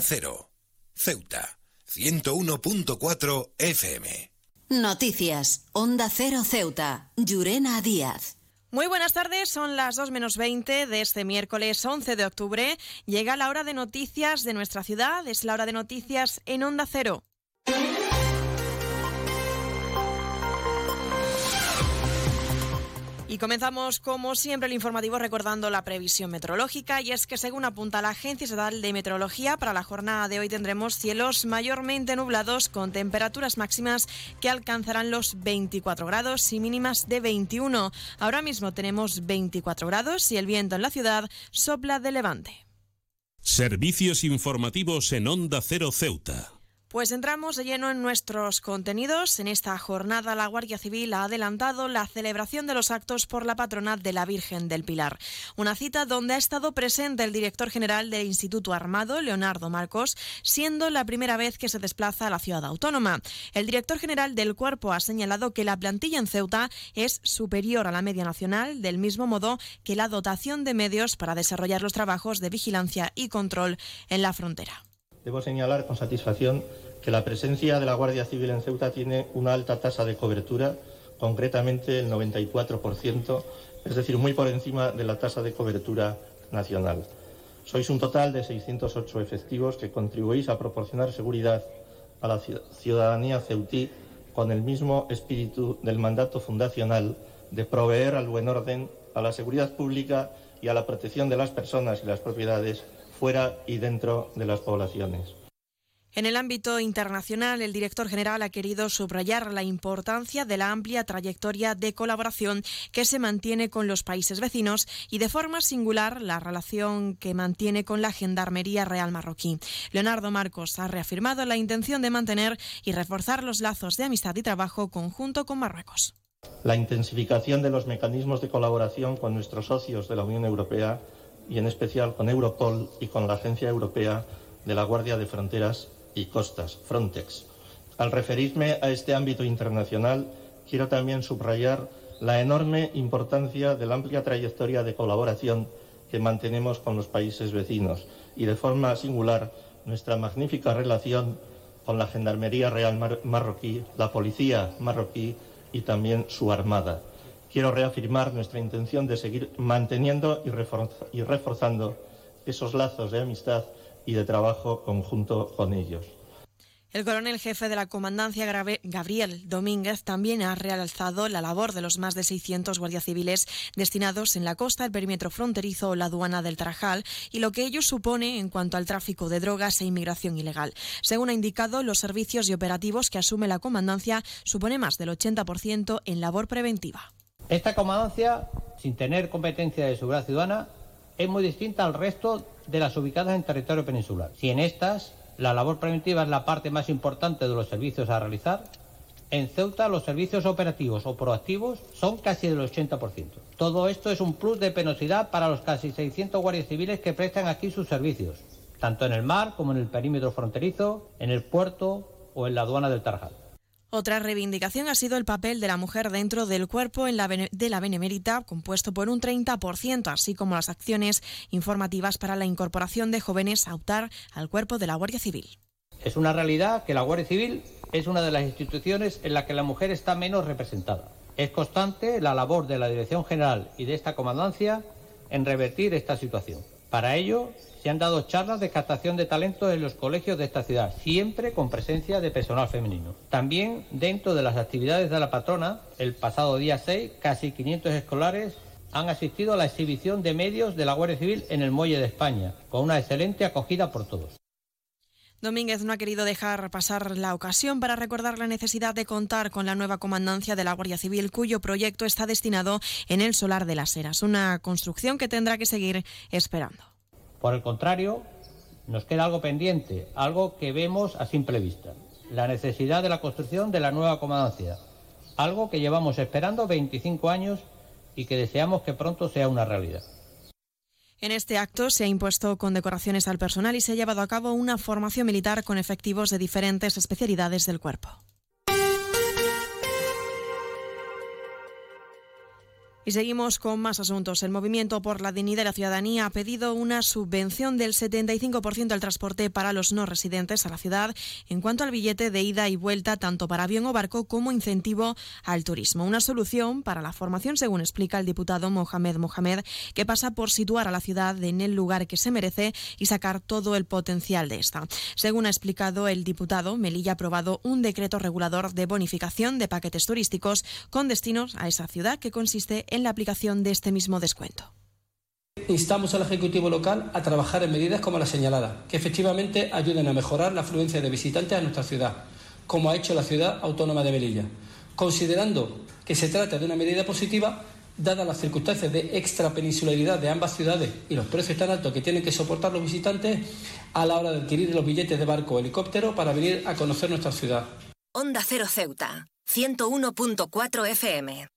Onda Cero, Ceuta, 101.4 FM. Noticias. Onda Cero Ceuta. Llurena Díaz. Muy buenas tardes, son las 2 menos 20 de este miércoles 11 de octubre. Llega la hora de noticias de nuestra ciudad, es la hora de noticias en Onda Cero. Y comenzamos, como siempre, el informativo recordando la previsión meteorológica. Y es que, según apunta la Agencia Estatal de Meteorología, para la jornada de hoy tendremos cielos mayormente nublados con temperaturas máximas que alcanzarán los 24 grados y mínimas de 21. Ahora mismo tenemos 24 grados y el viento en la ciudad sopla de levante. Servicios informativos en Onda Cero Ceuta. Pues entramos de lleno en nuestros contenidos. En esta jornada la Guardia Civil ha adelantado la celebración de los actos por la patrona de la Virgen del Pilar. Una cita donde ha estado presente el director general del Instituto Armado, Leonardo Marcos, siendo la primera vez que se desplaza a la ciudad autónoma. El director general del cuerpo ha señalado que la plantilla en Ceuta es superior a la media nacional, del mismo modo que la dotación de medios para desarrollar los trabajos de vigilancia y control en la frontera. Debo señalar con satisfacción que la presencia de la Guardia Civil en Ceuta tiene una alta tasa de cobertura, concretamente el 94%, es decir, muy por encima de la tasa de cobertura nacional. Sois un total de 608 efectivos que contribuís a proporcionar seguridad a la ciudadanía ceutí con el mismo espíritu del mandato fundacional de proveer al buen orden, a la seguridad pública y a la protección de las personas y las propiedades fuera y dentro de las poblaciones. En el ámbito internacional, el director general ha querido subrayar la importancia de la amplia trayectoria de colaboración que se mantiene con los países vecinos y, de forma singular, la relación que mantiene con la Gendarmería Real Marroquí. Leonardo Marcos ha reafirmado la intención de mantener y reforzar los lazos de amistad y trabajo conjunto con Marruecos. La intensificación de los mecanismos de colaboración con nuestros socios de la Unión Europea y en especial con Europol y con la Agencia Europea de la Guardia de Fronteras y Costas, Frontex. Al referirme a este ámbito internacional, quiero también subrayar la enorme importancia de la amplia trayectoria de colaboración que mantenemos con los países vecinos y, de forma singular, nuestra magnífica relación con la Gendarmería Real Mar marroquí, la Policía marroquí y también su Armada. Quiero reafirmar nuestra intención de seguir manteniendo y, reforz y reforzando esos lazos de amistad y de trabajo conjunto con ellos. El coronel jefe de la comandancia Gabriel Domínguez también ha realzado la labor de los más de 600 guardias civiles destinados en la costa, el perímetro fronterizo o la aduana del Tarajal y lo que ello supone en cuanto al tráfico de drogas e inmigración ilegal. Según ha indicado, los servicios y operativos que asume la comandancia supone más del 80% en labor preventiva. Esta comandancia, sin tener competencia de seguridad ciudadana, es muy distinta al resto de las ubicadas en territorio peninsular. Si en estas la labor preventiva es la parte más importante de los servicios a realizar. En Ceuta los servicios operativos o proactivos son casi del 80%. Todo esto es un plus de penosidad para los casi 600 guardias civiles que prestan aquí sus servicios, tanto en el mar como en el perímetro fronterizo, en el puerto o en la aduana del Tarjal. Otra reivindicación ha sido el papel de la mujer dentro del cuerpo de la Benemérita, compuesto por un 30%, así como las acciones informativas para la incorporación de jóvenes a optar al cuerpo de la Guardia Civil. Es una realidad que la Guardia Civil es una de las instituciones en la que la mujer está menos representada. Es constante la labor de la Dirección General y de esta comandancia en revertir esta situación. Para ello, se han dado charlas de captación de talentos en los colegios de esta ciudad, siempre con presencia de personal femenino. También dentro de las actividades de la patrona, el pasado día 6, casi 500 escolares han asistido a la exhibición de medios de la Guardia Civil en el Muelle de España, con una excelente acogida por todos. Domínguez no ha querido dejar pasar la ocasión para recordar la necesidad de contar con la nueva comandancia de la Guardia Civil, cuyo proyecto está destinado en el Solar de las Heras, una construcción que tendrá que seguir esperando. Por el contrario, nos queda algo pendiente, algo que vemos a simple vista, la necesidad de la construcción de la nueva comandancia, algo que llevamos esperando 25 años y que deseamos que pronto sea una realidad. En este acto se ha impuesto condecoraciones al personal y se ha llevado a cabo una formación militar con efectivos de diferentes especialidades del cuerpo. Y seguimos con más asuntos. El Movimiento por la Dignidad de la Ciudadanía ha pedido una subvención del 75% al transporte para los no residentes a la ciudad en cuanto al billete de ida y vuelta tanto para avión o barco como incentivo al turismo. Una solución para la formación, según explica el diputado Mohamed Mohamed, que pasa por situar a la ciudad en el lugar que se merece y sacar todo el potencial de esta. Según ha explicado el diputado, Melilla ha aprobado un decreto regulador de bonificación de paquetes turísticos con destinos a esa ciudad que consiste en la aplicación de este mismo descuento. Instamos al Ejecutivo local a trabajar en medidas como la señalada, que efectivamente ayuden a mejorar la afluencia de visitantes a nuestra ciudad, como ha hecho la ciudad autónoma de Melilla, considerando que se trata de una medida positiva dadas las circunstancias de extrapeninsularidad de ambas ciudades y los precios tan altos que tienen que soportar los visitantes a la hora de adquirir los billetes de barco o helicóptero para venir a conocer nuestra ciudad. Onda Cero Ceuta, 101.4 FM.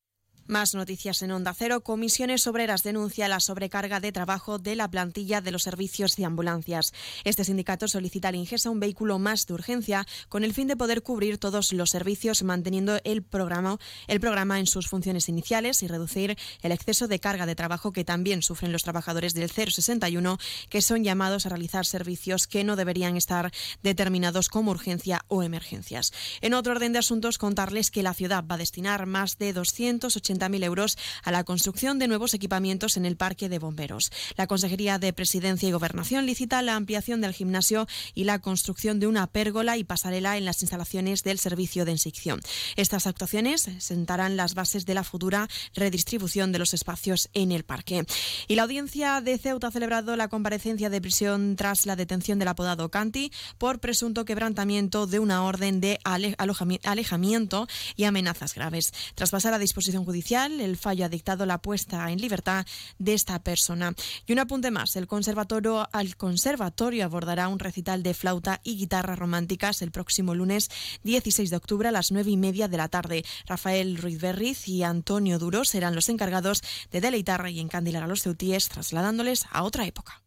Más noticias en Onda Cero. Comisiones Obreras denuncia la sobrecarga de trabajo de la plantilla de los servicios de ambulancias. Este sindicato solicita al Ingesa un vehículo más de urgencia con el fin de poder cubrir todos los servicios manteniendo el programa, el programa en sus funciones iniciales y reducir el exceso de carga de trabajo que también sufren los trabajadores del 061 que son llamados a realizar servicios que no deberían estar determinados como urgencia o emergencias. En otro orden de asuntos, contarles que la ciudad va a destinar más de 280 mil euros a la construcción de nuevos equipamientos en el Parque de Bomberos. La Consejería de Presidencia y Gobernación licita la ampliación del gimnasio y la construcción de una pérgola y pasarela en las instalaciones del servicio de insección. Estas actuaciones sentarán las bases de la futura redistribución de los espacios en el parque. Y la audiencia de Ceuta ha celebrado la comparecencia de prisión tras la detención del apodado Canti por presunto quebrantamiento de una orden de alejamiento y amenazas graves. Tras pasar a disposición judicial El fallo ha dictado la puesta en libertad de esta persona. Y un apunte más, el conservatorio, al conservatorio abordará un recital de flauta y guitarras románticas el próximo lunes 16 de octubre a las 9 y media de la tarde. Rafael Ruiz Berriz y Antonio Duro serán los encargados de deleitar y encandilar a los ceutíes, trasladándoles a otra época.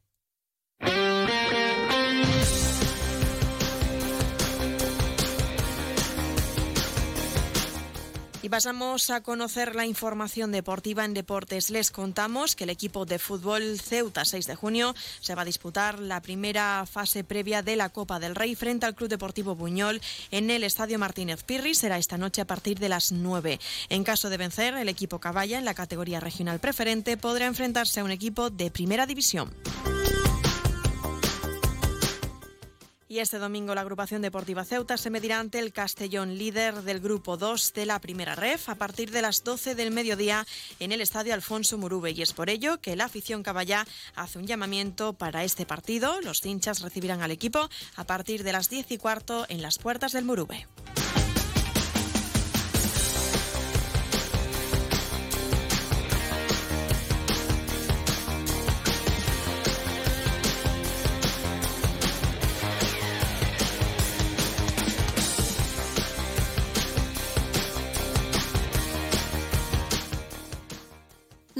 Y pasamos a conocer la información deportiva en deportes. Les contamos que el equipo de fútbol Ceuta 6 de junio se va a disputar la primera fase previa de la Copa del Rey frente al Club Deportivo Buñol en el Estadio Martínez Pirri. Será esta noche a partir de las 9. En caso de vencer, el equipo Caballa en la categoría regional preferente podrá enfrentarse a un equipo de primera división. Y este domingo la agrupación deportiva Ceuta se medirá ante el Castellón, líder del grupo 2 de la primera ref, a partir de las 12 del mediodía en el estadio Alfonso Murube. Y es por ello que la afición caballá hace un llamamiento para este partido. Los hinchas recibirán al equipo a partir de las 10 y cuarto en las puertas del Murube.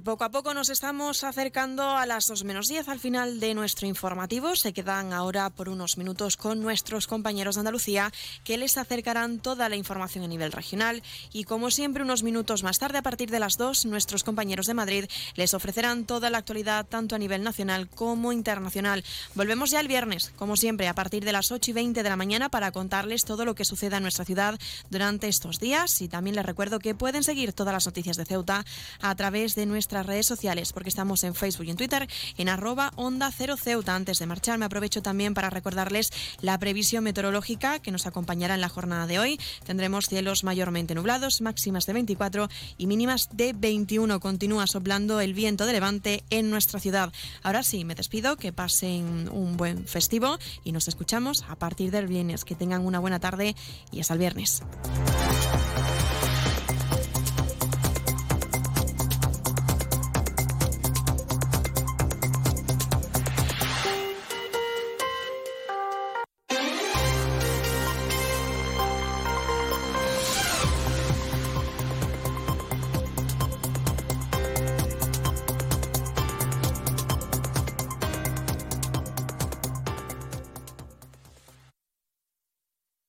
Y poco a poco nos estamos acercando a las 2 menos 10 al final de nuestro informativo. Se quedan ahora por unos minutos con nuestros compañeros de Andalucía que les acercarán toda la información a nivel regional. Y como siempre, unos minutos más tarde, a partir de las 2, nuestros compañeros de Madrid les ofrecerán toda la actualidad tanto a nivel nacional como internacional. Volvemos ya el viernes, como siempre, a partir de las 8 y 20 de la mañana para contarles todo lo que suceda en nuestra ciudad durante estos días. Y también les recuerdo que pueden seguir todas las noticias de Ceuta a través de nuestra nuestras redes sociales, porque estamos en Facebook y en Twitter, en arroba onda cero ceuta. Antes de marchar, me aprovecho también para recordarles la previsión meteorológica que nos acompañará en la jornada de hoy. Tendremos cielos mayormente nublados, máximas de 24 y mínimas de 21. Continúa soplando el viento de levante en nuestra ciudad. Ahora sí, me despido, que pasen un buen festivo y nos escuchamos a partir del viernes. Que tengan una buena tarde y hasta el viernes.